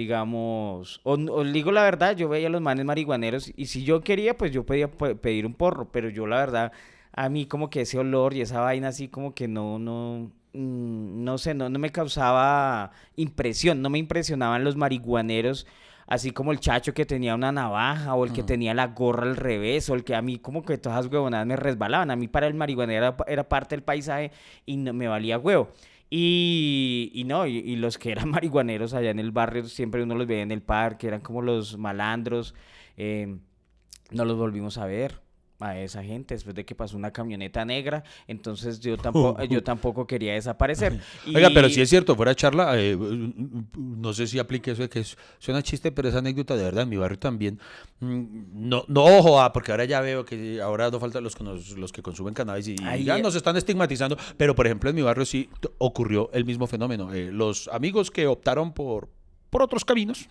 digamos, o, o digo la verdad, yo veía a los manes marihuaneros y si yo quería, pues yo podía pe- pedir un porro, pero yo la verdad, a mí como que ese olor y esa vaina así como que no, no, mm, no sé, no, no me causaba impresión, no me impresionaban los marihuaneros. Así como el chacho que tenía una navaja o el que tenía la gorra al revés o el que a mí como que todas las huevonadas me resbalaban. A mí para el marihuanero era, era parte del paisaje y no, me valía huevo. Y, y no, y, los que eran marihuaneros allá en el barrio siempre uno los veía en el parque, eran como los malandros. eh, no los volvimos a ver a esa gente después de que pasó una camioneta negra. Entonces yo tampoco, yo tampoco quería desaparecer. Oiga, pero Y- si es cierto, fuera de charla, eh, no sé si aplique eso de que es- suena chiste, pero esa anécdota de verdad en mi barrio también. mm, No, no ojo, ah, porque ahora ya veo que ahora no faltan los, que nos- los que consumen cannabis y ya eh. nos están estigmatizando, pero por ejemplo en mi barrio sí ocurrió el mismo fenómeno. Eh, los amigos que optaron por por otros caminos.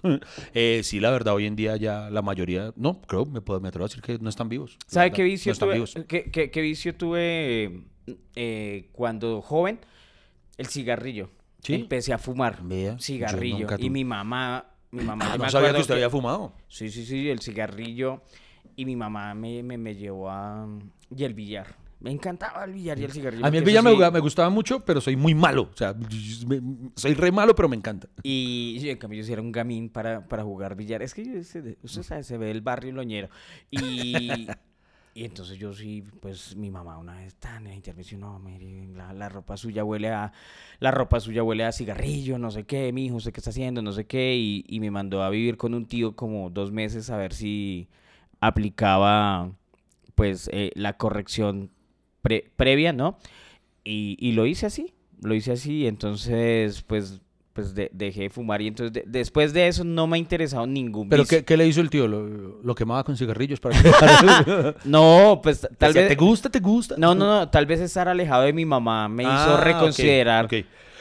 Eh, sí, la verdad, hoy en día ya la mayoría, no, creo, me, puedo, me atrevo a decir que no están vivos. ¿Sabe qué vicio no están tuve? vivos. ¿Qué, qué- qué vicio tuve eh, cuando joven? El cigarrillo. ¿Sí? Empecé a fumar Vea, cigarrillo. Y mi mamá, mi mamá. Ah, no me sabía que usted había fumado. Sí, sí, sí, el cigarrillo. Y mi mamá me, me, me llevó a... Y el billar. Me encantaba el billar y el cigarrillo. A mí el billar me, sí- me gustaba mucho, pero soy muy malo. O sea, me- soy re malo, pero me encanta. Y en cambio yo sí era un gamín para, para jugar billar. Es que usted sabe, se ve el barrio loñero. Y, y entonces yo sí, pues mi mamá una vez tan en la intervención, no, mire, la, la ropa suya huele a, la ropa suya huele a cigarrillo, no sé qué, mi hijo, ¿usted qué está haciendo? No sé qué. Y, y me mandó a vivir con un tío como dos meses a ver si aplicaba pues eh, la corrección pre- previa, ¿no? Y, y lo hice así, lo hice así, entonces pues pues de- dejé de fumar y entonces de- después de eso no me ha interesado ningún ¿Pero qué, qué le hizo el tío? ¿Lo, lo quemaba con cigarrillos para que... No, pues tal Decía, vez ¿Te gusta? ¿Te gusta? No, no, no, tal vez estar alejado de mi mamá me Ah, hizo reconsiderar.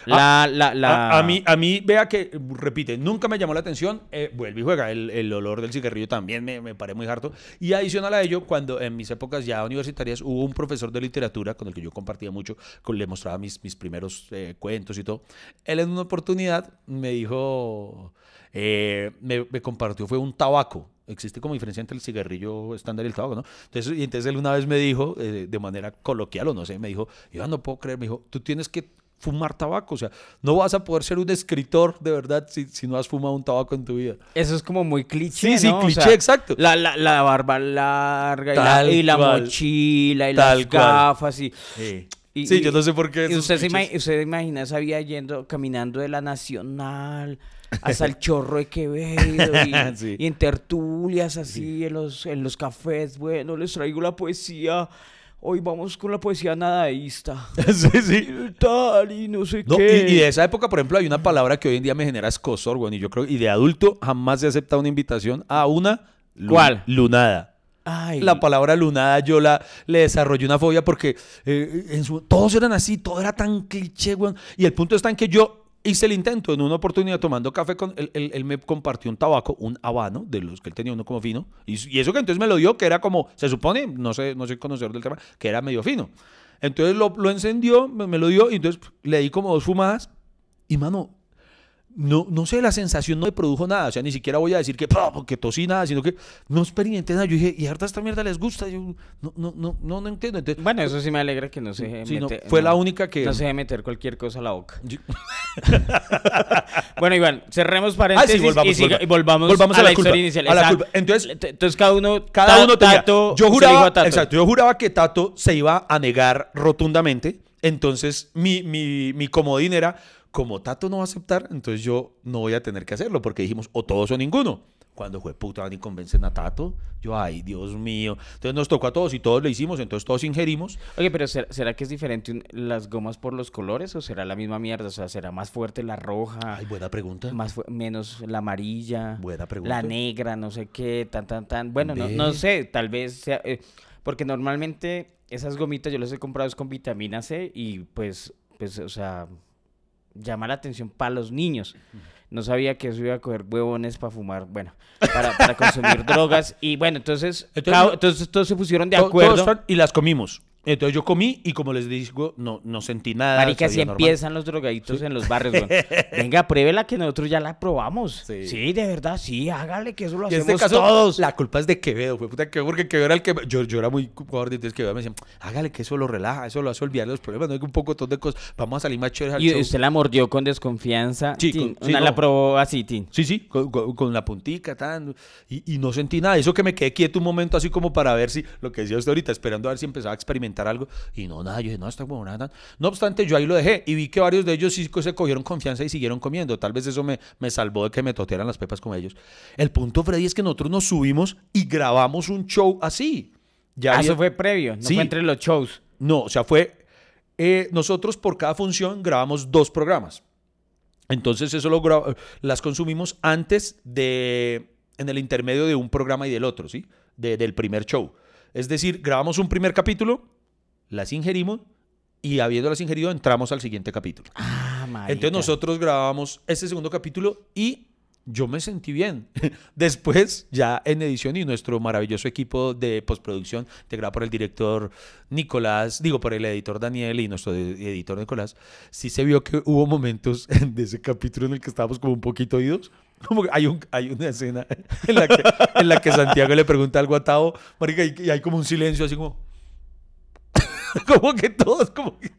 La, la, la... A, a mí, a mí, vea que, repite, nunca me llamó la atención, eh, vuelve y juega. El, el olor del cigarrillo también me, me paré muy harto. Y adicional a ello, cuando en mis épocas ya universitarias hubo un profesor de literatura con el que yo compartía mucho, con, le mostraba mis, mis primeros eh, cuentos y todo. Él en una oportunidad me dijo, eh, me, me compartió, fue un tabaco existe como diferencia entre el cigarrillo estándar y el tabaco, ¿no? Entonces, y entonces él una vez me dijo, eh, de manera coloquial o no sé, me dijo, yo no puedo creer, me dijo, tú tienes que fumar tabaco, o sea, no vas a poder ser un escritor de verdad si, si no has fumado un tabaco en tu vida. Eso es como muy cliché, Sí, sí, ¿no? O cliché, sea, exacto. La, la, la barba larga y la, y la mochila y Tal las cual. gafas y... Sí, y- sí y- yo no sé por qué. Y usted se, clichés. ima- usted imagina esa vida yendo, caminando de la Nacional hasta el Chorro de Quevedo y, Sí. y en tertulias así, en, los, en los cafés, bueno, les traigo la poesía, hoy vamos con la poesía nadaísta. sí, sí. Y tal, y no sé No, qué. y de esa época, por ejemplo, hay una palabra que hoy en día me genera escosor, güey, y yo creo, y de adulto jamás he aceptado una invitación a una ¿Cuál? lunada. Ay, La palabra lunada yo la le desarrollé una fobia porque eh, en su- todos eran así, todo era tan cliché, güey. Y el punto está en que yo hice el intento en una oportunidad tomando café con él, él- él me compartió un tabaco, un habano, de los que él tenía uno como fino. Y, y eso que entonces me lo dio, que era como, se supone, no sé, no soy conocedor del tema, que era medio fino. Entonces lo, lo encendió, me, me lo dio y entonces le di como dos fumadas. Y mano, no, no sé, la sensación no me produjo nada. O sea, ni siquiera voy a decir que, porque tosí nada, sino que no experimenté nada. Yo dije, y harta esta mierda les gusta. Yo no, no, no, no, no entiendo. Entonces, Bueno, eso sí me alegra que no se Sí, no, mete- fue la única que- No se deje meter cualquier cosa a la boca. yo- Bueno, Iván, cerremos Ah, paréntesis sí, volvamos, y, siga- y volvamos, volvamos a, la, la culpa, historia inicial. a la culpa. Entonces- entonces cada uno, Cada Ta- uno tenía. Tato, yo juraba, a Tato. exacto, yo juraba que Tato se iba a negar rotundamente. Entonces, mi, mi, mi comodín era, como Tato no va a aceptar, entonces yo no voy a tener que hacerlo, porque dijimos, o todos o ninguno. Cuando fue puta, van y convencen a Tato, yo, ay, Dios mío. Entonces nos tocó a todos y todos le hicimos, entonces todos ingerimos. Oye, pero ¿será, será que es diferente un- las gomas por los colores o será la misma mierda? O sea, ¿será más fuerte la roja? Ay, buena pregunta. más fu- menos la amarilla, Buena pregunta. la negra, no sé qué, tan, tan, tan. Bueno, no, no Ve. sé, tal vez sea, eh, porque normalmente esas gomitas yo las he comprado es con vitamina C y pues, pues, o sea, llama la atención para los niños. No sabía que eso iba a coger huevones para fumar, bueno, para, para consumir drogas. Y bueno, entonces, Entonces, todos se pusieron de todos acuerdo. y las comimos. Entonces yo comí y como les digo, no, no sentí nada. Marica, así normal. empiezan los drogaditos en los barrios, weón. Venga, pruébela que nosotros ya la probamos. Sí. Sí. de verdad, sí, hágale que eso lo Y en hacemos este caso, todos. la culpa es de Quevedo, fue puta Quevedo, porque Quevedo era el que. Yo, yo era muy gordo, entonces Quevedo me decía, hágale que eso lo relaja, eso lo hace olvidar los problemas, no hay un poco de cosas, vamos a salir más chéveres al Y show". usted la mordió con desconfianza. Sí, Tin, con- sí, una no. la probó así, Tin. Sí, sí, con, con- con la puntica, tan, y, y no sentí nada. Eso que me quedé quieto un momento así como para ver si, lo que decía usted ahorita, esperando a ver si empezaba a experimentar algo. Y no, nada, yo dije, no, está como nada. No obstante, yo ahí lo dejé y vi que varios de ellos sí se cogieron confianza y siguieron comiendo. Tal vez eso me, me salvó de que me totearan las pepas con ellos. El punto, Freddy, es que nosotros nos subimos y grabamos un show así. Ya Ah, había- eso fue previo, no Sí. fue entre los shows. no, o sea, fue. eh, nosotros por cada función grabamos dos programas. Entonces, eso lo las consumimos antes de. en el intermedio de un programa y del otro, ¿sí? De- del primer show. Es decir, grabamos un primer capítulo, las ingerimos y habiéndolas ingerido, entramos al siguiente capítulo. Ah, marica. Entonces nosotros grabamos este segundo capítulo y yo me sentí bien. Después, ya en edición y nuestro maravilloso equipo de postproducción, integrado por el director Nicolás, digo, por el editor Daniel y nuestro ed- editor Nicolás, sí se vio que hubo momentos de ese capítulo en el que estábamos como un poquito oídos. Como que hay, un, hay una escena en la, que, en la que Santiago le pregunta algo a Tao, marica, y hay como un silencio así como... como que todos como que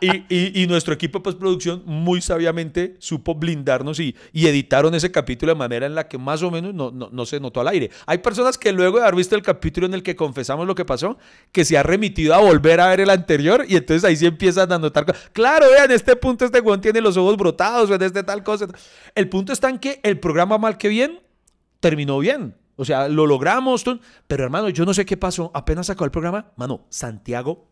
y, y- y nuestro equipo de postproducción muy sabiamente supo blindarnos y, y editaron ese capítulo de manera en la que más o menos no, no- no se notó al aire. Hay personas que luego de haber visto el capítulo en el que confesamos lo que pasó, que se ha remitido a volver a ver el anterior y entonces ahí sí empiezan a notar. Claro, vean, este punto este Juan tiene los ojos brotados, o en este tal cosa. El punto está en que el programa mal que bien terminó bien. O sea, lo logramos, pero hermano, yo no sé qué pasó. Apenas acabó el programa, mano, Santiago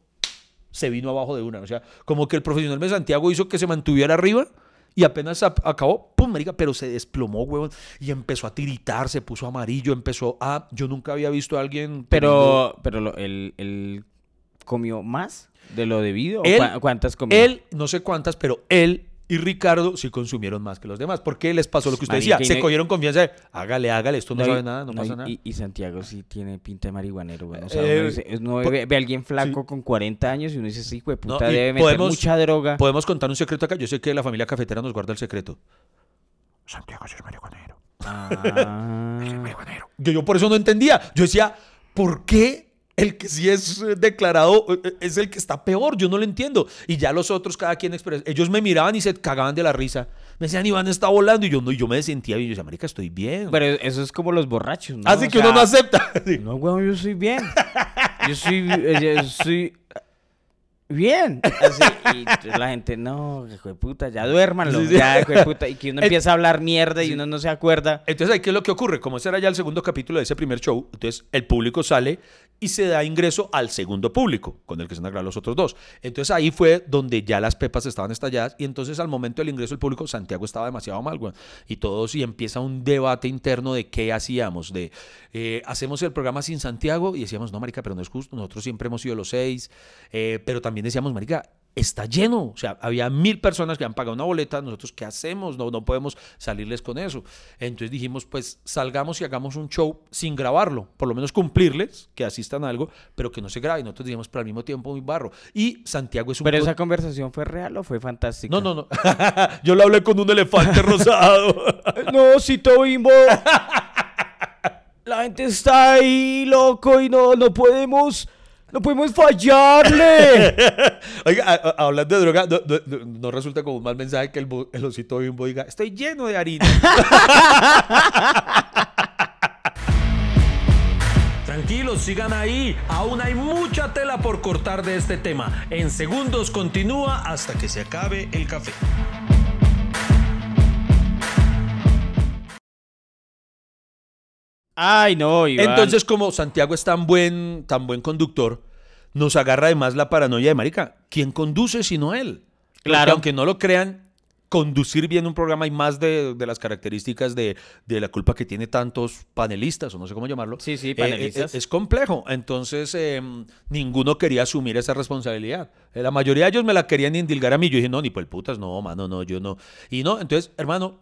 se vino abajo de una. O sea, como que el profesional de Santiago hizo que se mantuviera arriba y apenas ap- acabó, pum, marica, pero se desplomó, huevón, y empezó a tiritar, se puso amarillo, empezó a... Yo nunca había visto a alguien... teniendo- Pero, pero lo- el, el comió más de lo debido? ¿O Él- ¿Cuántas comió? Él, no sé cuántas, pero él y Ricardo sí consumieron más que los demás. ¿Por qué les pasó lo que usted Marica, decía? Se no- cogieron confianza de, hágale, hágale, esto no, sabe nada, no, pasa y- nada. Y, y Santiago sí tiene pinta de marihuanero, güey. O sea, Eh, uno, dice- uno po- ve, ve a alguien flaco con 40 años y uno dice, sí, hijo de puta, debe meter podemos- mucha droga. Podemos contar un secreto acá. Yo sé que la familia cafetera nos guarda el secreto. Santiago sí es marihuanero. Ah. Yo, yo por eso no entendía. Yo decía, ¿por qué el que sí es eh, declarado eh, es el que está peor? Yo no lo entiendo. Y ya los otros, cada quien expresa. Ellos me miraban y se cagaban de la risa. Me decían, Iván está volando. Y yo no, y yo me sentía bien. Yo decía, Marica, estoy bien. Pero eso es como los borrachos, ¿no? Así O que uno no acepta. No, weón, yo soy bien. Yo soy, eh, yo soy bien. Así, y la gente, no, hijo de puta, ya duérmanlo, Sí, sí. ya, hijo de puta. Y que uno empieza a hablar mierda y uno no se acuerda. Entonces, ahí qué es lo que ocurre? Como ese era ya el segundo capítulo de ese primer show, entonces el público sale y se da ingreso al segundo público, con el que se van a grabar los otros dos. Entonces ahí fue donde ya las pepas estaban estalladas y entonces al momento del ingreso del público, Santiago estaba demasiado mal, güey. Y todos, y empieza un debate interno de qué hacíamos, de eh, hacemos el programa sin Santiago y decíamos, no, marica, pero no es justo, nosotros siempre hemos sido los seis, eh, pero también decíamos, marica, está lleno. O sea, había mil personas que han pagado una boleta. Nosotros, ¿qué hacemos? No, no podemos salirles con eso. Entonces dijimos, pues salgamos y hagamos un show sin grabarlo. Por lo menos cumplirles, que asistan a algo, pero que no se grabe. Y nosotros dijimos, pero al mismo tiempo muy barro. Y Santiago es un... Pero esa conversación fue real o fue fantástica. No, no, no. Yo lo hablé con un elefante rosado. No, Cito Bimbo. La gente está ahí, loco, y no, no podemos, no podemos fallarle. Oiga, a- a- hablando de droga, no, no- no- no resulta como un mal mensaje que el, el osito bimbo diga, estoy lleno de harina. Tranquilos, sigan ahí. Aún hay mucha tela por cortar de este tema. En segundos continúa hasta que se acabe el café. Ay, no, Iván. Entonces, como Santiago es tan buen, tan buen conductor, nos agarra además la paranoia de marica. ¿Quién conduce sino él? Porque Claro. aunque no lo crean, conducir bien un programa hay más de, de las características de, de la culpa que tiene tantos panelistas, o no sé cómo llamarlo. Sí, sí, Eh, panelistas. eh, es complejo. Entonces, eh, ninguno quería asumir esa responsabilidad. Eh, la mayoría de ellos me la querían indilgar a mí. Yo dije, no, ni por el putas, no, mano, no, yo no. Y no, entonces, hermano,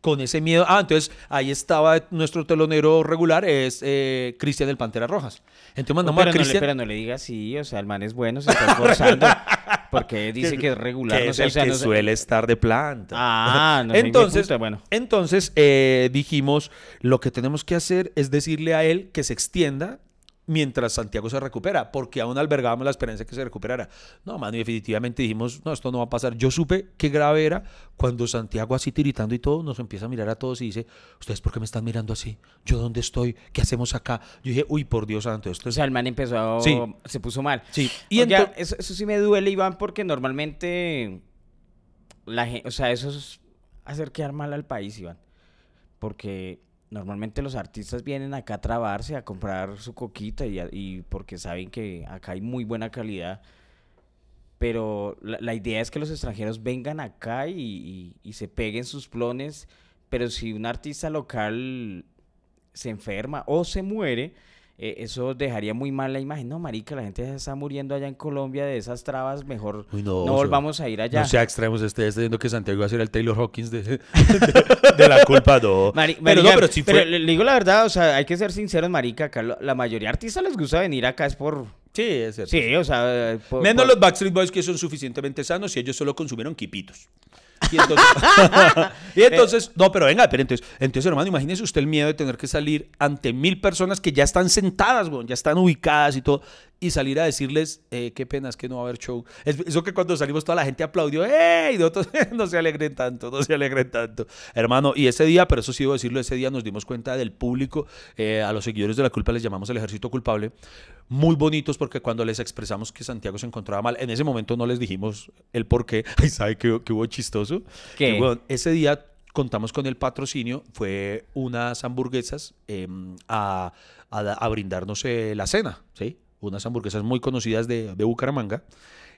con ese miedo. Ah, entonces ahí estaba nuestro telonero regular, es eh, Cristian del Pantera Rojas. Entonces mandamos pero, a no le, Cristian. pero no le diga así, o sea, el man es bueno, se está esforzando. Porque dice que es regular, que no es sé, el o sea, que no sé- suele estar de planta. Ah, no entonces, puta, bueno. entonces eh, dijimos, lo que tenemos que hacer es decirle a él que se extienda mientras Santiago se recupera, porque aún albergábamos la esperanza de que se recuperara. No, mano, y definitivamente dijimos, no, esto no va a pasar. Yo supe qué grave era cuando Santiago así tiritando y todo, nos empieza a mirar a todos y dice, ¿ustedes por qué me están mirando así? ¿Yo dónde estoy? ¿Qué hacemos acá? Yo dije, uy, por Dios santo, esto O es... sea, el man empezó a... Sí. Se puso mal. Sí, y Y ento- eso, eso sí me duele, Iván, porque normalmente... La gente, o sea, eso es hacer quedar mal al país, Iván. Porque normalmente los artistas vienen acá a trabarse, a comprar su coquita y, y porque saben que acá hay muy buena calidad. Pero la, la idea es que los extranjeros vengan acá y- y se peguen sus plones. Pero si un artista local se enferma o se muere, eh, eso dejaría muy mal la imagen. No, marica, la gente se está muriendo allá en Colombia de esas trabas, mejor Uy, no, no, volvamos a ir allá. No sea extremos, esté diciendo que Santiago iba a ser el Taylor Hawkins de, de- de la culpa, no. Mari- pero no, marica, pero sí pero fue... le, le digo la verdad, o sea, hay que ser sinceros, marica, acá la mayoría de artistas les gusta venir acá es por... Sí, es cierto. Sí, o sea... por- Menos por- los Backstreet Boys que son suficientemente sanos y ellos solo consumieron quipitos. Y entonces, no, pero venga, pero entonces, entonces, hermano, imagínese usted el miedo de tener que salir ante mil personas que ya están sentadas, weón, ya están ubicadas y todo, y salir a decirles, eh, qué pena, es que no va a haber show. Es- eso que cuando salimos toda la gente aplaudió, ¡ey! Y nosotros, no se alegren tanto, no se alegren tanto. Hermano, y ese día, pero eso sí debo decirlo, ese día nos dimos cuenta del público, eh, a los seguidores de la culpa les llamamos el ejército culpable, muy bonitos porque cuando les expresamos que Santiago se encontraba mal, en ese momento no les dijimos el por qué. Ay, ¿sabe qué, qué hubo chistoso? ¿Qué? Que, weón, ese día contamos con el patrocinio, fue unas hamburguesas eh, a, a brindarnos eh, la cena, ¿sí? Unas hamburguesas muy conocidas de, de Bucaramanga.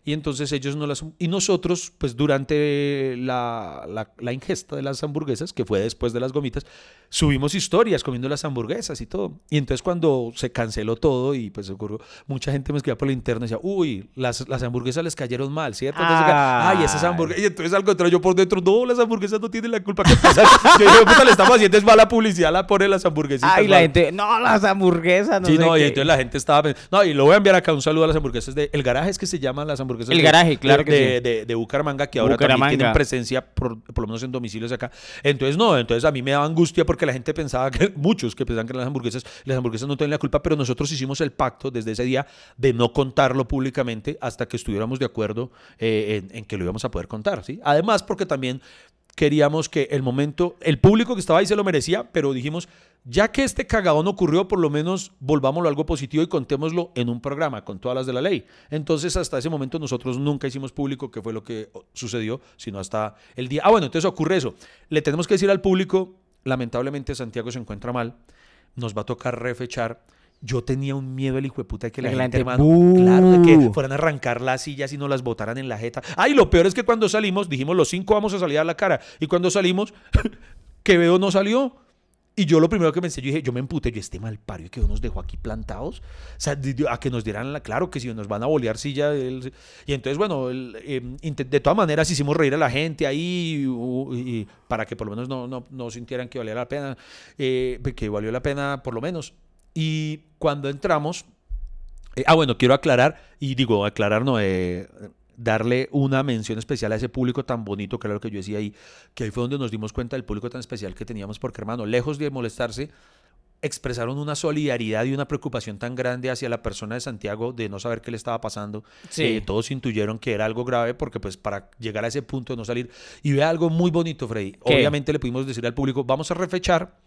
Y entonces ellos no las... Y nosotros, pues durante la, la, la ingesta de las hamburguesas, que fue después de las gomitas, subimos historias comiendo las hamburguesas y todo. Y entonces cuando se canceló todo y pues ocurrió, mucha gente me escribía por la internet y decía, uy, las, las hamburguesas les cayeron mal, ¿cierto? Entonces, Ay. Ay, esas hamburguesas. Y entonces al contrario, yo por dentro, no, las hamburguesas no tienen la culpa. ¿Qué pasa? Yo dije, puta, le estamos haciendo es mala publicidad, la pone las hamburguesas. Ay, la gente, no, las hamburguesas, no sí, sé no, y qué. entonces la gente estaba no, y lo voy a enviar acá un saludo a las hamburguesas de El Garaje, es que se llaman las hamburguesas El Garaje, de- claro que de, sí. de, de Bucaramanga, que ahora también tienen presencia, por, por lo menos en domicilios acá. Entonces, no, entonces a mí me daba angustia porque la gente pensaba que, muchos que pensaban que las hamburguesas, las hamburguesas no tenían la culpa, pero nosotros hicimos el pacto desde ese día de no contarlo públicamente hasta que estuviéramos de acuerdo eh, en, en que lo íbamos a poder contar, ¿sí? Además, porque también queríamos que el momento, el público que estaba ahí se lo merecía, pero dijimos, ya que este cagadón ocurrió, por lo menos volvámoslo a algo positivo y contémoslo en un programa con todas las de la ley. Entonces, hasta ese momento nosotros nunca hicimos público qué fue lo que sucedió, sino hasta el día. Ah, bueno, entonces ocurre eso. Le tenemos que decir al público, lamentablemente Santiago se encuentra mal, nos va a tocar refechar. Yo tenía un miedo el hijo de puta de que la, que gente, gente, ¡bu! claro, de que fueran a arrancar las sillas y nos las botaran en la jeta. Ay, lo peor es que cuando salimos, dijimos los cinco vamos a salir a la cara. Y cuando salimos, Quevedo no salió. Y yo lo primero que pensé, yo dije, yo me emputé, yo este mal pario y Quevedo nos dejó aquí plantados. O sea, a que nos dieran la, claro que si nos van a bolear silla. él- y entonces, bueno, eh, inte- de todas maneras hicimos reír a la gente ahí y, para que por lo menos no, no, no sintieran que valía la pena, eh, que valió la pena por lo menos. Y cuando entramos, eh, ah, bueno, quiero aclarar, y digo, aclarar no, eh, darle una mención especial a ese público tan bonito, que era lo que yo decía ahí, que ahí fue donde nos dimos cuenta del público tan especial que teníamos, porque hermano, lejos de molestarse, expresaron una solidaridad y una preocupación tan grande hacia la persona de Santiago de no saber qué le estaba pasando. Sí. Eh, todos intuyeron que era algo grave porque pues para llegar a ese punto de no salir. Y vea algo muy bonito, Freddy. ¿Qué? Obviamente le pudimos decir al público, vamos a refechar.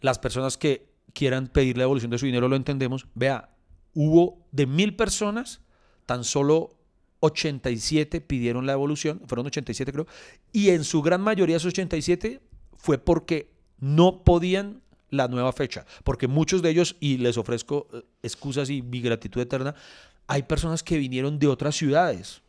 Las personas que quieran pedir la devolución de su dinero lo entendemos. Vea, hubo de mil personas, tan solo 87 pidieron la devolución, fueron 87 creo, y en su gran mayoría esos 87 fue porque no podían la nueva fecha, porque muchos de ellos, y les ofrezco eh, excusas y mi gratitud eterna, hay personas que vinieron de otras ciudades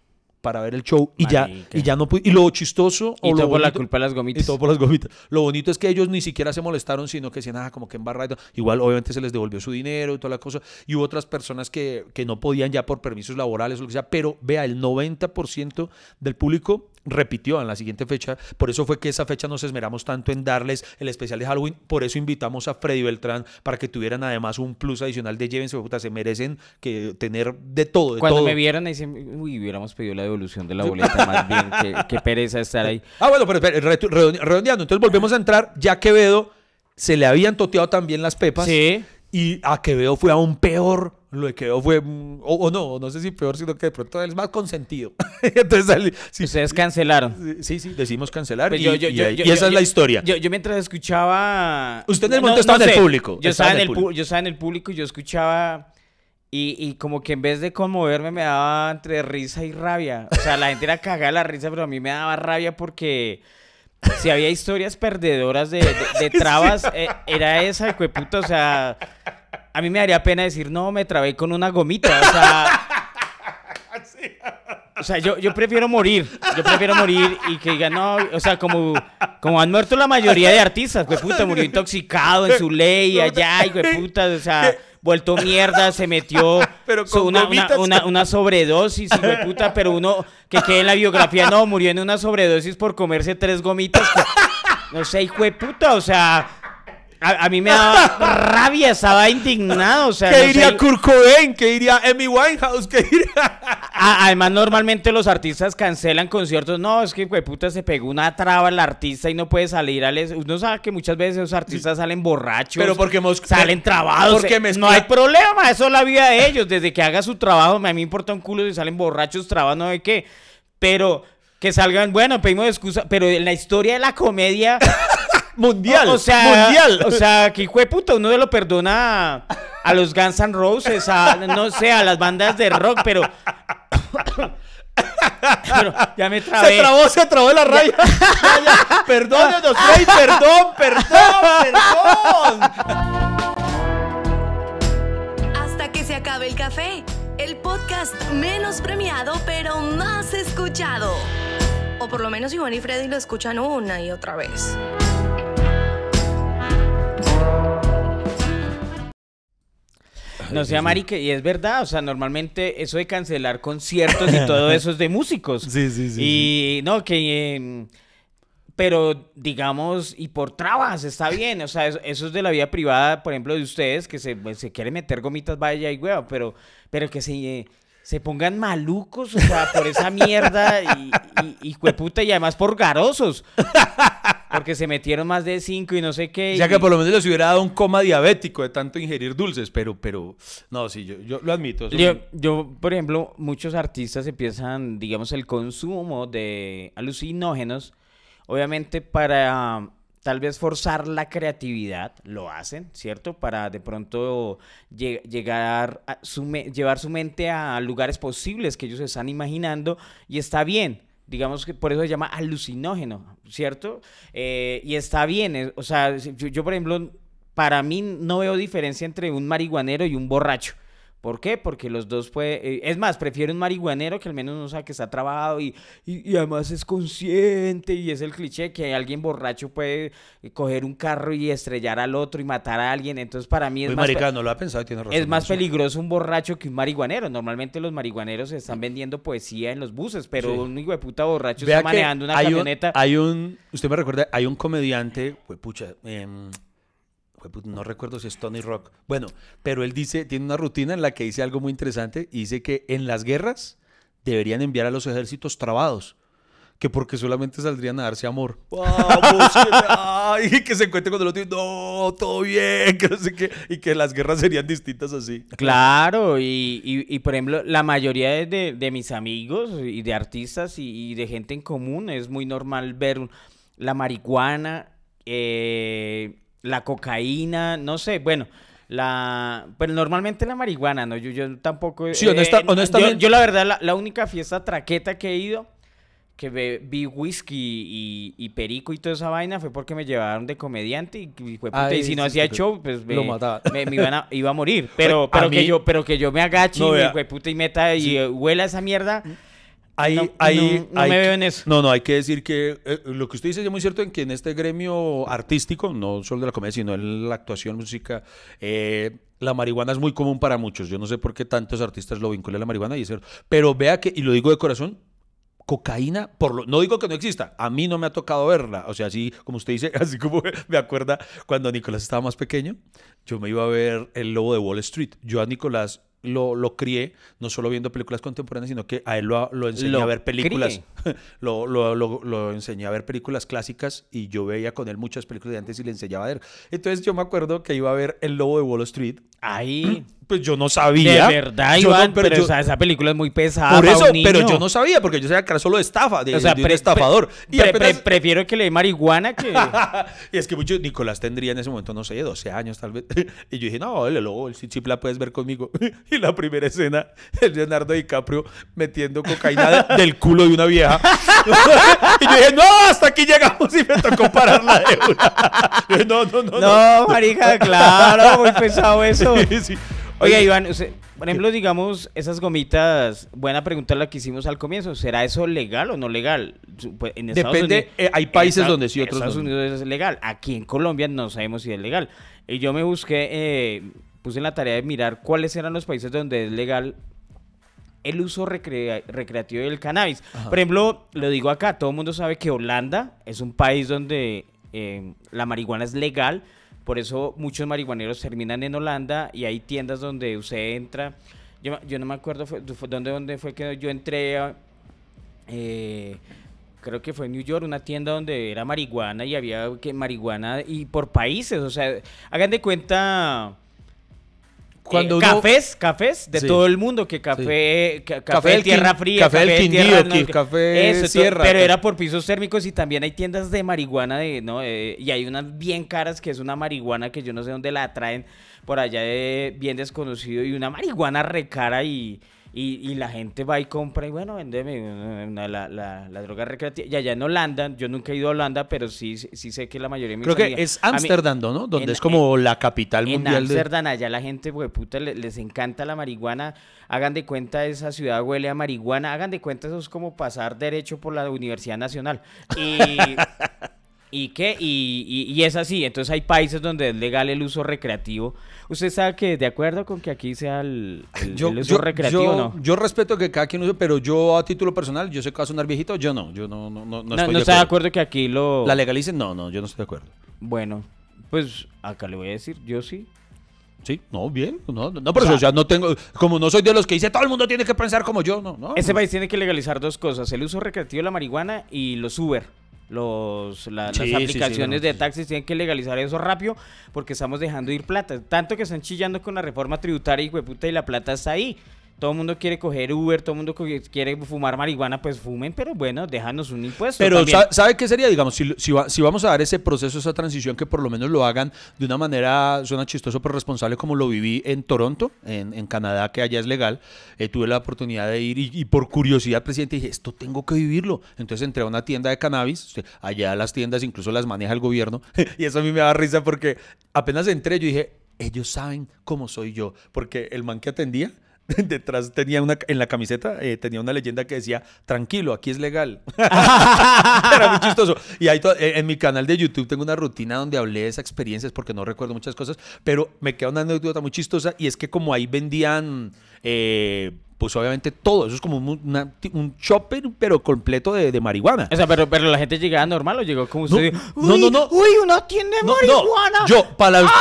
para ver el show y ya, y ya no y lo chistoso Y o lo todo por la culpa de las gomitas. y todo por las gomitas. Lo bonito es que ellos ni siquiera se molestaron, sino que decían, ah, como que embarrado. Igual, obviamente, se les devolvió su dinero y toda la cosa. Y hubo otras personas que, que no podían ya por permisos laborales o lo que sea. Pero vea, el 90% del público repitió en la siguiente fecha. Por eso fue que esa fecha nos esmeramos tanto en darles el especial de Halloween. Por eso invitamos a Freddy Beltrán para que tuvieran además un plus adicional de llévense, puta, se merecen que tener de todo. De Cuando todo. me vieron, ahí dicen, uy, hubiéramos pedido la devolución de la boleta más bien. Qué, qué pereza estar ahí. Ah, bueno, pero redondeando. Entonces volvemos a entrar. Ya Quevedo se le habían toteado también las pepas. Sí. Y a Quevedo fue aún peor. Lo de Quevedo fue. mm, O, o no, no sé si peor, sino que de pronto él es más consentido. Entonces, sí, Ustedes cancelaron. sí, sí, decimos cancelar. Pues y, yo- yo- y yo- ahí- yo- y esa es la historia. Yo, mientras escuchaba. Usted en el momento estaba en el público, Yo estaba en el público. yo estaba en el público y yo escuchaba. Y, y como que en vez de conmoverme me daba entre risa y rabia. O sea, la gente era cagada la risa, pero a mí me daba rabia porque si había historias perdedoras de, de- de trabas, eh, era esa, hijo de puta. O sea, a mí me daría pena decir, no, me trabé con una gomita. O sea, o sea, yo, yo prefiero morir. Yo prefiero morir y que digan, no, o sea, como, como han muerto la mayoría de artistas, güey, puta, murió intoxicado en su ley, allá, y güey, puta, o sea, vuelto mierda, se metió Pero con una, una, una, una sobredosis, y güey, puta, pero uno que quede en la biografía, no, murió en una sobredosis por comerse tres gomitas. que- no sé, hijo de puta, o sea. A, a mí me daba rabia, estaba indignado, o sea, ¿Qué no diría sé, Kurt Cobain? ¿Qué diría Amy Winehouse? ¿Qué diría? A- Además, normalmente los artistas cancelan conciertos. No, es que, güey, puta, se pegó una traba el artista y no puede salir. al Uno sabe que muchas veces esos artistas salen borrachos. Pero porque mos- Salen trabados. porque eh, mezcla- No hay problema, eso es la vida de ellos. Desde que haga su trabajo, a mí me importa un culo si salen borrachos, trabados, no sé qué. Pero que salgan, bueno, pedimos excusa. Pero en la historia de la comedia. Mundial. O, o sea, mundial. O sea, que hijo de puta, uno lo perdona a, los Guns N' Roses, a, no sé, a las bandas de rock, pero. pero ya me trabé. Se trabó, se trabó la raya. Ya, ya. Perdónenos, Rey, perdón, perdón, perdón. Hasta que se acabe el café, el podcast menos premiado pero más escuchado. O por lo menos Iván y Freddy lo escuchan una y otra vez. No sea marica, y es verdad, o sea, normalmente eso de cancelar conciertos y todo eso es de músicos. Sí, sí, sí, Y no, que... em, pero digamos, y por trabas, está bien, o sea, eso, eso es de la vida privada, por ejemplo, de ustedes, que se, pues, se quieren meter gomitas, vaya y hueva, pero, pero que se, eh, se pongan malucos, o sea, por esa mierda y, y, y además por garosos. Porque se metieron más de cinco y no sé qué. Ya y- que por lo menos les hubiera dado un coma diabético de tanto ingerir dulces, pero, pero, no, sí, yo, yo lo admito. Yo, yo, por ejemplo, muchos artistas empiezan, digamos, el consumo de alucinógenos, obviamente para tal vez forzar la creatividad, lo hacen, ¿cierto? Para de pronto lle- llegar a llevar su mente a lugares posibles que ellos están imaginando y está bien. Digamos que por eso se llama alucinógeno, ¿cierto? Eh, y está bien, o sea, yo, yo, por ejemplo, para mí no veo diferencia entre un marihuanero y un borracho. ¿Por qué? Porque los dos puede... eh, es más, prefiero un marihuanero que al menos no sabe que está trabajado y, y, y además es consciente y es el cliché que alguien borracho puede eh, coger un carro y estrellar al otro y matar a alguien. Entonces para mí es Muy más... pe- marica, no lo ha pensado, tiene razón. es más peligroso un borracho que un marihuanero. Normalmente los marihuaneros están vendiendo poesía en los buses, pero Sí. un hijo de puta borracho Vea está manejando una hay un- camioneta. hay un, usted me recuerda, hay un comediante, fue pucha, em, fue no recuerdo si es Tony Rock. Bueno, pero él dice, tiene una rutina en la que dice algo muy interesante y dice que en las guerras deberían enviar a los ejércitos trabados. Que porque solamente saldrían a darse amor. Vamos, que, ay, que se encuentre cuando el otro no, todo bien, que no sé qué. Y que las guerras serían distintas así. Claro, y, y- y, por ejemplo, la mayoría de, de- mis amigos y de artistas y, y de gente en común es muy normal ver la marihuana, eh, la cocaína, no sé, bueno, la, pero normalmente la marihuana, ¿no? Yo, yo tampoco... Sí, honesta- no, honestamente- Yo, yo la verdad, la, la única fiesta traqueta que he ido, que vi whisky y, y perico y toda esa vaina, fue porque me llevaron de comediante y, y fue puta, Ay, y si no sí, hacía sí, show, pues me, lo mataban. me- me iban a- iba a morir. Pero, A pero, que mí- yo, pero que yo me agache No, y me puta y meta y eh, huela esa mierda. Ahí, No, ahí, no, no hay me veo en eso. No, no, hay que decir que eh, lo que usted dice es muy cierto en que en este gremio artístico, no solo de la comedia, sino en la actuación, música, eh, la marihuana es muy común para muchos. Yo no sé por qué tantos artistas lo vinculan a la marihuana y es cierto. Pero vea que, y lo digo de corazón, cocaína, por lo, no digo que no exista, a mí no me ha tocado verla. O sea, así como usted dice, así como me acuerda cuando Nicolás estaba más pequeño, yo me iba a ver El Lobo de Wall Street. Yo a Nicolás lo, lo crié, no solo viendo películas contemporáneas, sino que a él lo, lo enseñé Lo a ver películas. crié. lo, lo, lo, lo enseñé a ver películas clásicas y yo veía con él muchas películas de antes y le enseñaba a ver. Entonces yo me acuerdo que iba a ver El Lobo de Wall Street. Ahí. Pues yo no De sabía. verdad, Yo no- Iván, pero, yo- esa, esa película es muy pesada. por eso, pero yo no sabía, porque yo sabía que era solo de estafa, de, O sea, de un pre- estafador. pre- y, pre- apenas- pre- prefiero que le dé marihuana que. y es que mucho, Nicolás tendría en ese momento, no sé, 12 años tal vez. y yo dije, no, el lobo, el chip la puedes ver conmigo. y la primera escena, el Leonardo DiCaprio metiendo cocaína de- del culo de una vieja. y yo dije, no, hasta aquí llegamos y me tocó pararla de una. Yo dije, no, no, no. No, marica, claro, muy pesado eso. Sí, sí. Oiga, Iván, usted- por ejemplo, digamos, esas gomitas, buena pregunta la que hicimos al comienzo, ¿será eso legal o no legal? Pues, En Estados Depende, Unidos- eh, hay países donde sí, otros Estados no. Unidos es legal, aquí en Colombia no sabemos si es legal. Y yo me busqué, eh, puse en la tarea de mirar cuáles eran los países donde es legal el uso recrea- recreativo del cannabis. Por ejemplo, lo digo acá, todo el mundo sabe que Holanda es un país donde eh, la marihuana es legal, por eso muchos marihuaneros terminan en Holanda y hay tiendas donde usted entra. Yo, yo no me acuerdo dónde, fue que yo entré, eh, creo que fue en New York, una tienda donde era marihuana y había que marihuana y por países, o sea, hagan de cuenta... Cuando eh, uno- cafés, cafés de Sí. todo el mundo, que café, ca- café, Café de tierra fría, café del de Quindío, tierra, no, que- que- café sierra, pero era por pisos térmicos y también hay tiendas de marihuana de, ¿no? Eh, y hay unas bien caras que es una marihuana que yo no sé dónde la traen por allá de bien desconocido y una marihuana re cara y Y, y la gente va y compra y bueno, vendeme una- una- la, la, la droga recreativa. Y allá en Holanda, yo nunca he ido a Holanda, pero sí, sí sé que la mayoría de mis Creo que amigas- es Ámsterdam, ¿no? Donde en- es como la capital en mundial de... Ámsterdam, allá la gente, güey, puta, le- les encanta la marihuana. Hagan de cuenta, esa ciudad huele a marihuana. Hagan de cuenta, eso es como pasar derecho por la Universidad Nacional. Y. ¿Y qué? Y, y- y es así. Entonces hay países donde es legal el uso recreativo. ¿Usted sabe que de acuerdo con que aquí sea el, el- el uso recreativo yo- no? yo respeto que cada quien use, pero yo a título personal, yo sé que va a sonar viejito, yo no, yo no, no, no, no No, estoy no de está de acuerdo. acuerdo que aquí lo... ¿La legalicen? No, no, yo no estoy de acuerdo. Bueno, pues acá le voy a decir, yo sí. Sí, no, bien, no, no, no, por O eso, sea- o sea, no tengo, como no soy de los que dice todo el mundo tiene que pensar como yo, no, no. Ese país tiene que legalizar dos cosas, el uso recreativo de la marihuana y los Uber. Los, la- Sí, sí, las sí, aplicaciones de taxis tienen que legalizar eso rápido porque estamos dejando ir plata. Tanto que están chillando con la reforma tributaria y puta y la plata está ahí. Todo el mundo quiere coger Uber, todo el mundo quiere fumar marihuana, pues fumen, pero bueno, déjanos un impuesto. Pero también. ¿sabe, qué sería? Digamos, si, si, va- si vamos a dar ese proceso, esa transición, que por lo menos lo hagan de una manera, suena chistoso, pero responsable, como lo viví en Toronto, en, en Canadá, que allá es legal. Eh, tuve la oportunidad de ir y, y por curiosidad, presidente, dije, esto tengo que vivirlo. Entonces entré a una tienda de cannabis, allá las tiendas incluso las maneja el gobierno, y eso a mí me da risa porque apenas entré, yo dije, ellos saben cómo soy yo, porque el man que atendía detrás tenía una en la camiseta eh, tenía una leyenda que decía tranquilo aquí es legal era muy chistoso. Y ahí eh, en mi canal de YouTube tengo una rutina donde hablé de esas experiencias porque no recuerdo muchas cosas pero me queda una anécdota muy chistosa y es que como ahí vendían eh, pues obviamente todo eso es como un, una- un shopping pero completo de, de marihuana O sea, pero, pero la gente llegaba normal o llegó como No, usted. no, no, no. Uy, una tienda de No, no, marihuana. ¡Ah! Yo, para los,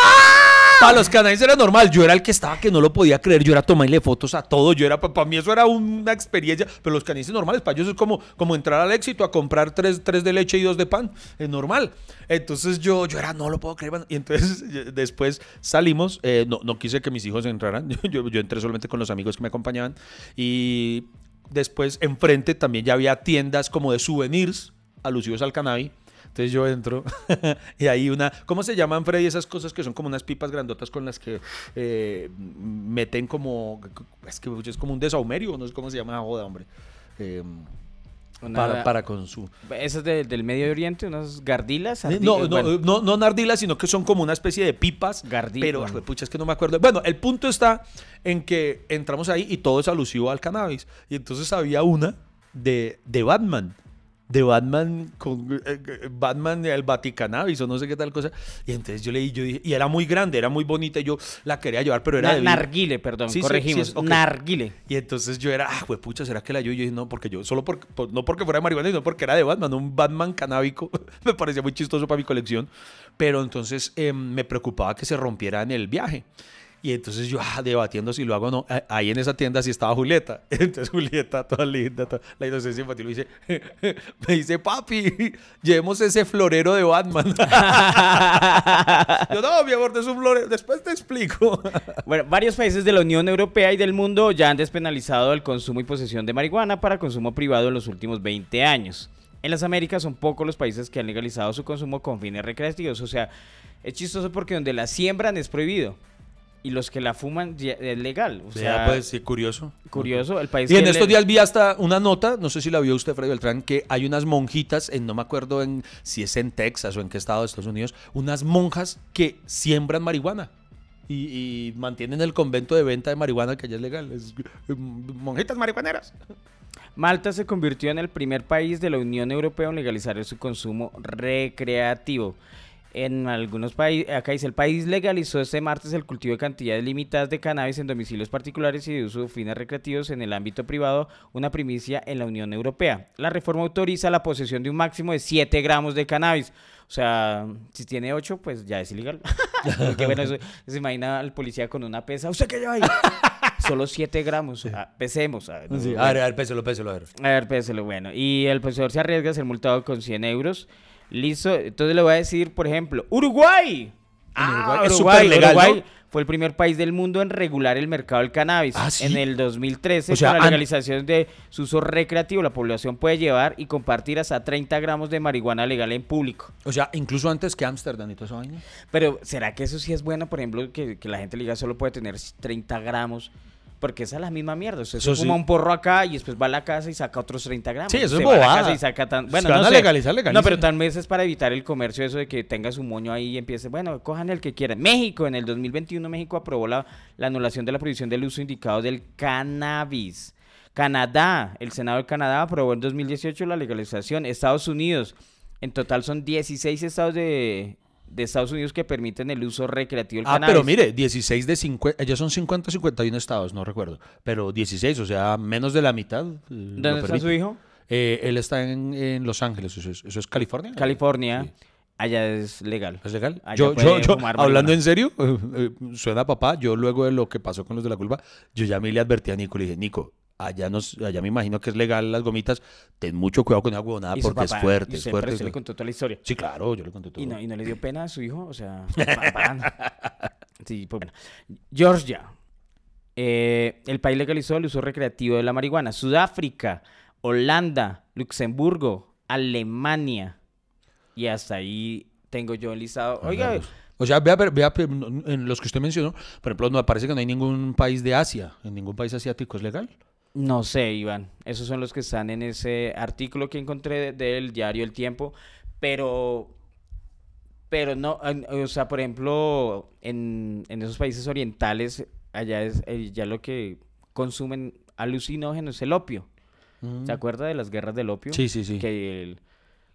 para los canadienses era normal. Yo era el que estaba que no lo podía creer. Yo era tomarle fotos a todo. Yo era, para mí eso era una experiencia. Pero los canadienses normales, para ellos es como, como entrar al éxito a comprar tres, tres de leche y dos de pan. Es normal. Entonces yo, yo era, no lo puedo creer. man. Y entonces yo- después salimos. eh, no, no quise que mis hijos entraran. Yo, yo, yo entré solamente con los amigos que me acompañaban. Y después enfrente también ya había tiendas como de souvenirs alusivos al cannabis. Entonces yo entro y hay una, ¿cómo se llaman, Freddy? Esas cosas que son como unas pipas grandotas con las que eh, meten como, es que es como un desahumerio, no sé cómo se llama, joda, hombre. Eh, Una- para, para consumo. Esas de- del Medio Oriente, unas gardilas. ardi- No, no, bueno, no, no nardilas, sino que son como una especie de pipas. Gardi- pero, bueno. pucha, es que no me acuerdo. Bueno, el punto está en que entramos ahí y todo es alusivo al cannabis. Y entonces había una de, de Batman. De Batman con eh, eh, Batman el Vaticannabis o no sé qué tal cosa. Y entonces yo leí, yo dije, y era muy grande, era muy bonita y yo la quería llevar, pero era na- de narguile, perdón, Sí, sí, corregimos. sí, es- ok. Narguile. Y entonces yo era, ah, pucha, ¿será que la yo? Y yo dije, no, porque yo, solo porque, por- no porque fuera de marihuana, sino porque era de Batman, un Batman canábico. me parecía muy chistoso para mi colección. Pero entonces em, me preocupaba que se rompiera en el viaje. Y entonces yo, ah, debatiendo si lo hago o no. Ah, Ahí en esa tienda sí estaba Julieta. Entonces Julieta, toda linda, toda- la inocencia infantil, me dice, me dice, papi, llevemos ese florero de Batman. yo, no, mi amor, es un florero. Después te explico. Bueno, varios países de la Unión Europea y del mundo ya han despenalizado el consumo y posesión de marihuana para consumo privado en los últimos 20 años. En las Américas son pocos los países que han legalizado su consumo con fines recreativos. O sea, es chistoso porque donde la siembran es prohibido y los que la fuman es legal. O sea, Ya, pues, sí, curioso. curioso, el país Y en estos le- días vi hasta una nota, no sé si la vio usted, Freddy Beltrán, que hay unas monjitas, en, no me acuerdo en, si es en Texas o en qué estado de Estados Unidos, unas monjas que siembran marihuana. Y, y mantienen el convento de venta de marihuana que allá es legal. Es, eh, monjitas marihuaneras. Malta se convirtió en el primer país de la Unión Europea en legalizar su consumo recreativo. En algunos países, acá dice, el país legalizó este martes el cultivo de cantidades limitadas de cannabis en domicilios particulares y de uso de fines recreativos en el ámbito privado, una primicia en la Unión Europea. La reforma autoriza la posesión de un máximo de 7 gramos de cannabis. O sea, si tiene 8, pues ya es ilegal. Porque bueno, eso- se imagina al policía con una pesa. ¿Usted qué lleva ahí? Solo 7 gramos. Ah, pesemos. ah, no, bueno. a ver, péselo, péselo, a ver. A ver, péselo, bueno. Y el profesor se arriesga a ser multado con 100 euros. Listo. Entonces le voy a decir, por ejemplo, Uruguay. Ah, Uruguay es Uruguay, superlegal, Uruguay ¿no? fue el primer país del mundo en regular el mercado del cannabis. Ah, ¿sí? En el 2013, O sea, con la legalización de su uso recreativo, la población puede llevar y compartir hasta 30 gramos de marihuana legal en público. O sea, incluso antes que Ámsterdam y toda esa vaina. Pero, ¿será que eso sí es bueno? Por ejemplo, que, que la gente le diga solo puede tener 30 gramos. Porque esa es la misma mierda. Usted Eso se fuma sí. un porro acá y después va a la casa y saca otros 30 gramos. Sí, eso es Se va a la bobada. casa y saca tan... Bueno, Se van no a sé. legalizar, No, pero tal vez es para evitar el comercio eso de que tenga su moño ahí y empiece, bueno, cojan el que quieran. México, en el 2021 México aprobó la, la anulación de la prohibición del uso indicado del cannabis. Canadá, el Senado de Canadá aprobó en 2018 la legalización. Estados Unidos, en total son 16 estados de, de Estados Unidos que permiten el uso recreativo del Ah, cannabis. pero mire, 16 de 50, ellos son 50 o 51 estados, no recuerdo, pero 16, o sea, menos de la mitad. eh, ¿Dónde está su hijo? Eh, él está en, en Los Ángeles, eso es, eso es California. California. Sí. Allá es legal. ¿Es legal? Allá Yo, yo, yo, hablando en serio, eh, suena papá, yo luego de lo que pasó con los de la culpa, yo ya me le advertí a Nico, le dije, Nico, allá, nos, allá me imagino que es legal las gomitas, ten mucho cuidado con esa huevonada porque es papá- fuerte, y es fuerte. pero usted le contó toda la historia. Sí, claro, yo le conté todo. ¿Y no, ¿Y no le dio pena a su hijo? O sea, papá. sí, pues bueno. Georgia. Eh, el país legalizó el uso recreativo de la marihuana. Sudáfrica, Holanda, Luxemburgo, Alemania. Y hasta ahí tengo yo el listado. Oiga, O sea, vea, vea, en los que usted mencionó, por ejemplo, me parece que no hay ningún país de Asia, en ningún país asiático es legal. No sé, Iván. Esos son los que están en ese artículo que encontré del diario El Tiempo. Pero Pero no, o sea, por ejemplo, en, en esos países orientales, allá es eh, ya lo que consumen alucinógenos es el opio. ¿Se acuerda de las guerras del opio? Mm. Sí, sí, sí. Que, el-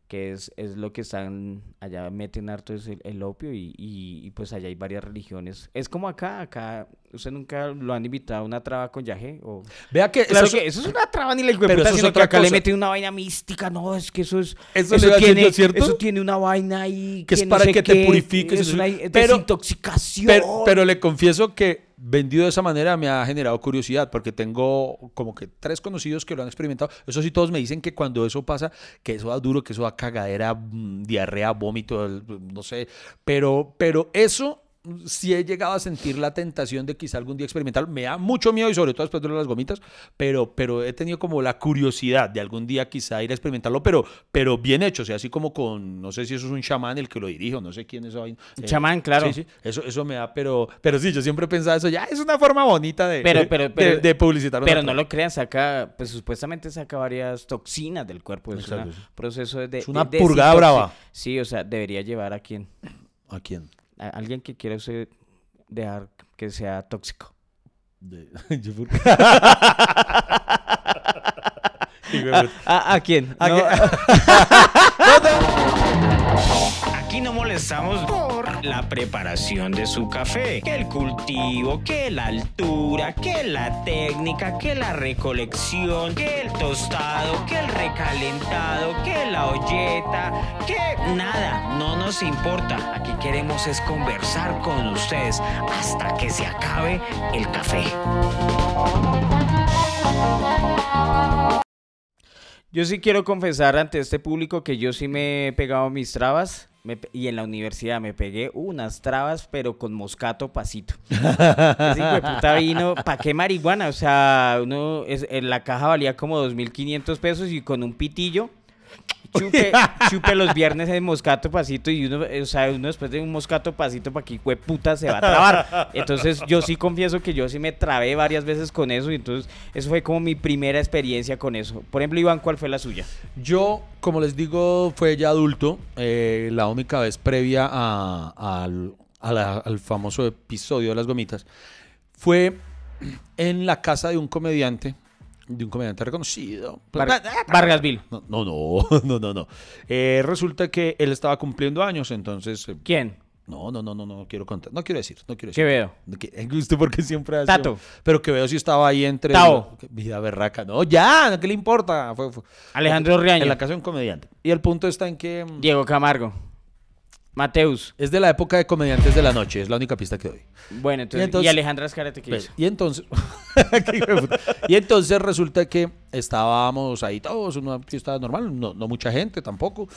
que es, es lo que están, allá meten harto es el, el opio y, y- y, pues allá hay varias religiones. Es como acá, acá, ¿usted nunca lo han invitado a una traba con yaje? O... Vea que Claro eso- que eso es una traba ni la Pero eso es sino que otra acá le cosa. meten una vaina mística, no, es que eso es Eso le decir tiene, yo, ¿cierto? eso tiene una vaina ahí Que es no para sé que te purifiques, es eso- una pero- desintoxicación. Pero, pero le confieso que vendido de esa manera me ha generado curiosidad porque tengo como que tres conocidos que lo han experimentado. Eso sí, todos me dicen que cuando eso pasa, que eso da duro, que eso da cagadera, mm, diarrea, vómito, no sé. Pero, pero eso sí he llegado a sentir la tentación de quizá algún día experimentar. Me da mucho miedo y sobre todo después de las gomitas, pero, pero he tenido como la curiosidad de algún día quizá ir a experimentarlo, pero, pero bien hecho, o sea, así como con, no sé si eso es un chamán el que lo dirige o no sé quién es. Un chamán, claro. Sí, sí, eso, eso me da, pero, pero sí, yo siempre pensaba eso, ya es una forma bonita de, Pero- pero- de- pero- de publicitar. Pero no lo crean, saca, pues supuestamente saca varias toxinas del cuerpo. Es un proceso de. Es una de purgada brava. Sí, o sea, debería llevar a quien. ¿A quién? A alguien que quiera usted dejar que sea tóxico. De- yo por-. ¿A, a quién? ¿A No. Aquí no molestamos por la preparación de su café, que el cultivo, que la altura, que la técnica, que la recolección, que el tostado, que el recalentado, que la olleta, que nada, no nos importa. Aquí queremos es conversar con ustedes hasta que se acabe el café. Yo sí quiero confesar ante este público que yo sí me he pegado mis trabas. me y en la universidad me pegué unas trabas, pero con moscato pasito. Ese hijo de puta vino, ¿para qué marihuana? O sea, uno, es, en la caja valía como 2.500 pesos y con un pitillo, chupe, chupe los viernes el moscato pasito y uno, o sea, uno después de un moscato pasito, ¿para hijo puta se va a trabar? Entonces yo sí confieso que yo sí me trabé varias veces con eso y entonces eso fue como mi primera experiencia con eso. Por ejemplo, Iván, ¿cuál fue la suya? Yo, como les digo, fue ya adulto. eh, la única vez previa a- al, a la- al famoso episodio de las gomitas fue en la casa de un comediante, de un comediante reconocido. Var- Vargasville. No, no, no, no, no. no. Eh, resulta que él estaba cumpliendo años, entonces... eh, ¿Quién? no, no, no, no, no quiero contar. No quiero decir, no quiero decir. Quevedo. Que- ¿Usted porque siempre hace... Tato. Pero que veo si estaba ahí entre... Tao. Vida berraca. No, ya, ¿qué le importa? Fue- fue- Alejandro Riaño. En la casa de un comediante. Y el punto está en que... mm, Diego Camargo. Mateus. Es de la época de comediantes de la noche, es la única pista que doy. Bueno, entonces, y, entonces- Alejandra Escarate, ¿qué hizo? y entonces, y entonces resulta que estábamos ahí todos, una fiesta normal, no, no mucha gente tampoco.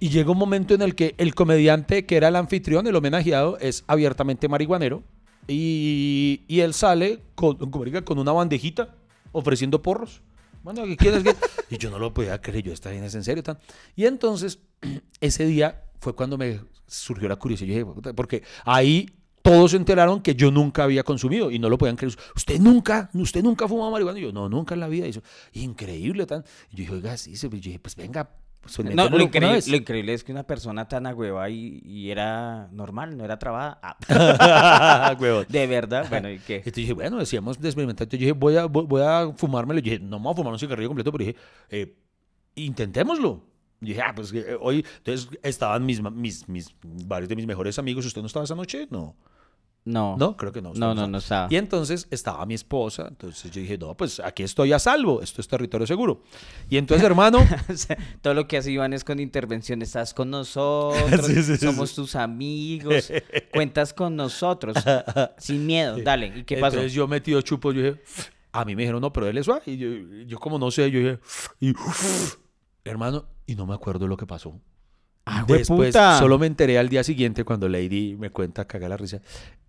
Y llega un momento en el que el comediante que era el anfitrión, el homenajeado, es abiertamente marihuanero. Y, y él sale con, con una bandejita ofreciendo porros. Bueno, ¿qué quieres que? Y yo no lo podía creer, yo esta bien es en serio. Tan. Y entonces, ese día fue cuando me surgió la curiosidad. Yo dije, porque ahí todos se enteraron que yo nunca había consumido y no lo podían creer. Usted nunca, usted nunca fumaba marihuana. Y yo, no, nunca en la vida. Y eso, increíble tan. Y yo dije, oiga, sí, yo dije, pues venga. Pues no, lo, increíble, vez". lo increíble es que una persona tan agüeva y, y era normal, no era trabada. Ah, de verdad, bueno, ¿y qué? Entonces dije, bueno, decíamos de experimentar. Entonces yo dije, voy a, voy, a fumármelo. Yo dije, no me voy a fumar un cigarrillo completo, pero dije, eh, intentémoslo. Y dije, ah, pues eh, hoy, entonces estaban mis, mis, mis, varios de mis mejores amigos. ¿Usted no estaba esa noche? No. No. No, creo que no. No, no, no estaba. Y entonces estaba mi esposa. Entonces yo dije, no, pues aquí estoy a salvo. Esto es territorio seguro. Y entonces, hermano, todo lo que hace Iván es con intervención. Estás con nosotros, Sí, sí, somos sí. tus amigos, cuentas con nosotros, sin miedo. Dale, ¿y qué pasó? Entonces yo metido chupos, yo dije, a mí me dijeron, no, pero él es suave. Y yo, yo como no sé, yo dije, y, hermano, y no me acuerdo lo que pasó. Ah, Después, solo me enteré al día siguiente cuando Lady me cuenta, caga la risa.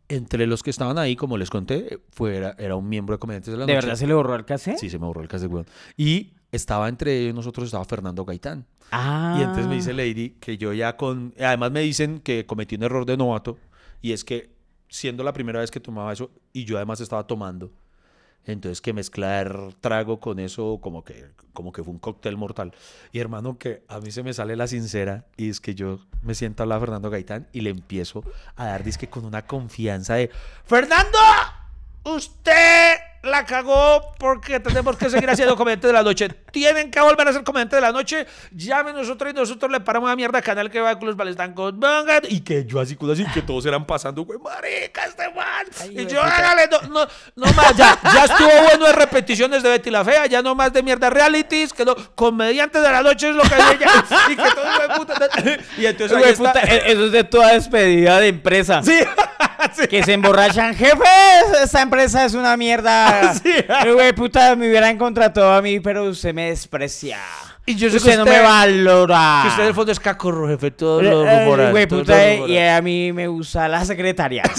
Entre los que estaban ahí, como les conté, fue, era, era un miembro de Comediantes de la ¿De Noche. verdad se le borró el cassette? Sí, se me borró el cassette, weón. Y estaba entre nosotros, estaba Fernando Gaitán. Ah. Y entonces me dice Lady que yo ya con... Además me dicen que cometí un error de novato y es que siendo la primera vez que tomaba eso y yo además estaba tomando, entonces que mezclar trago con eso como que, como que fue un cóctel mortal. Y hermano que a mí se me sale la sincera y es que yo me siento a hablar a Fernando Gaitán y le empiezo a dar disque con una confianza de Fernando, usted la cagó porque tenemos que seguir haciendo comediantes de la noche. Tienen que volver a ser comediantes de la noche. Llame nosotros y nosotros le paramos a mierda canal que va con los balestancos. Vengan. Y que yo así, así, que todos eran pasando, güey, marica, este man. Ay, y yo, hágale, no, no, no más, ya, ya estuvo bueno de repeticiones de Betty la Fea, ya no más de mierda realities, que no, comediantes de la noche es lo que hay ella. y que todo, güey, puta. Y entonces Güey, puta, e- eso es de toda despedida de empresa. Sí, sí. Que se emborrachan. Jefe, esta empresa es una mierda. Sí. Eh, Güey, puta, me hubieran contratado a mí, pero usted me desprecia. Y yo sé que usted, no me valora. Que usted en el fondo es cacorro, jefe, todo lo eh, rumoran, Güey, puta, eh, y a mí me gusta la secretaria.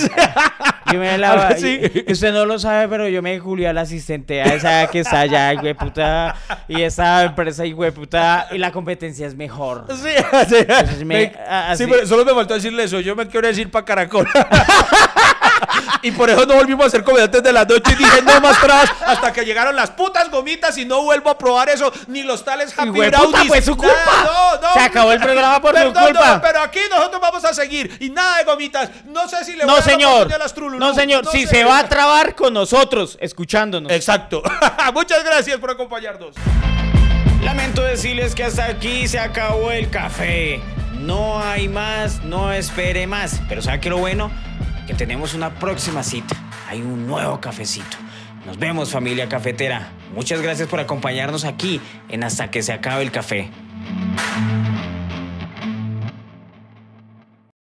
Yo me la, y- Usted no lo sabe, pero yo me julio a la asistente a esa que está allá, güey, puta. Y esa empresa, y güey, puta. Y la competencia es mejor. Sí, sí. Me- Me- sí, pero solo me faltó decirle eso. Yo me quiero decir para Caracol. Y por eso no volvimos a ser comediantes de la noche. Y dije, no más trabas hasta que llegaron las putas gomitas y no vuelvo a probar eso. Ni los tales Happy puta, fue su Nada, culpa. no, no. Se acabó el programa por su Perdón, culpa. no, pero aquí nosotros vamos a seguir. Y nada de gomitas. No sé si le voy No, a señor. a las Trululú. No, señor. No si se va a trabar con nosotros, escuchándonos. Exacto. Muchas gracias por acompañarnos. Lamento decirles que hasta aquí se acabó el café. No hay más, no espere más. Pero ¿sabe qué lo bueno? Que tenemos una próxima cita. Hay un nuevo cafecito. Nos vemos familia cafetera. Muchas gracias por acompañarnos aquí en Hasta que se acabe el café.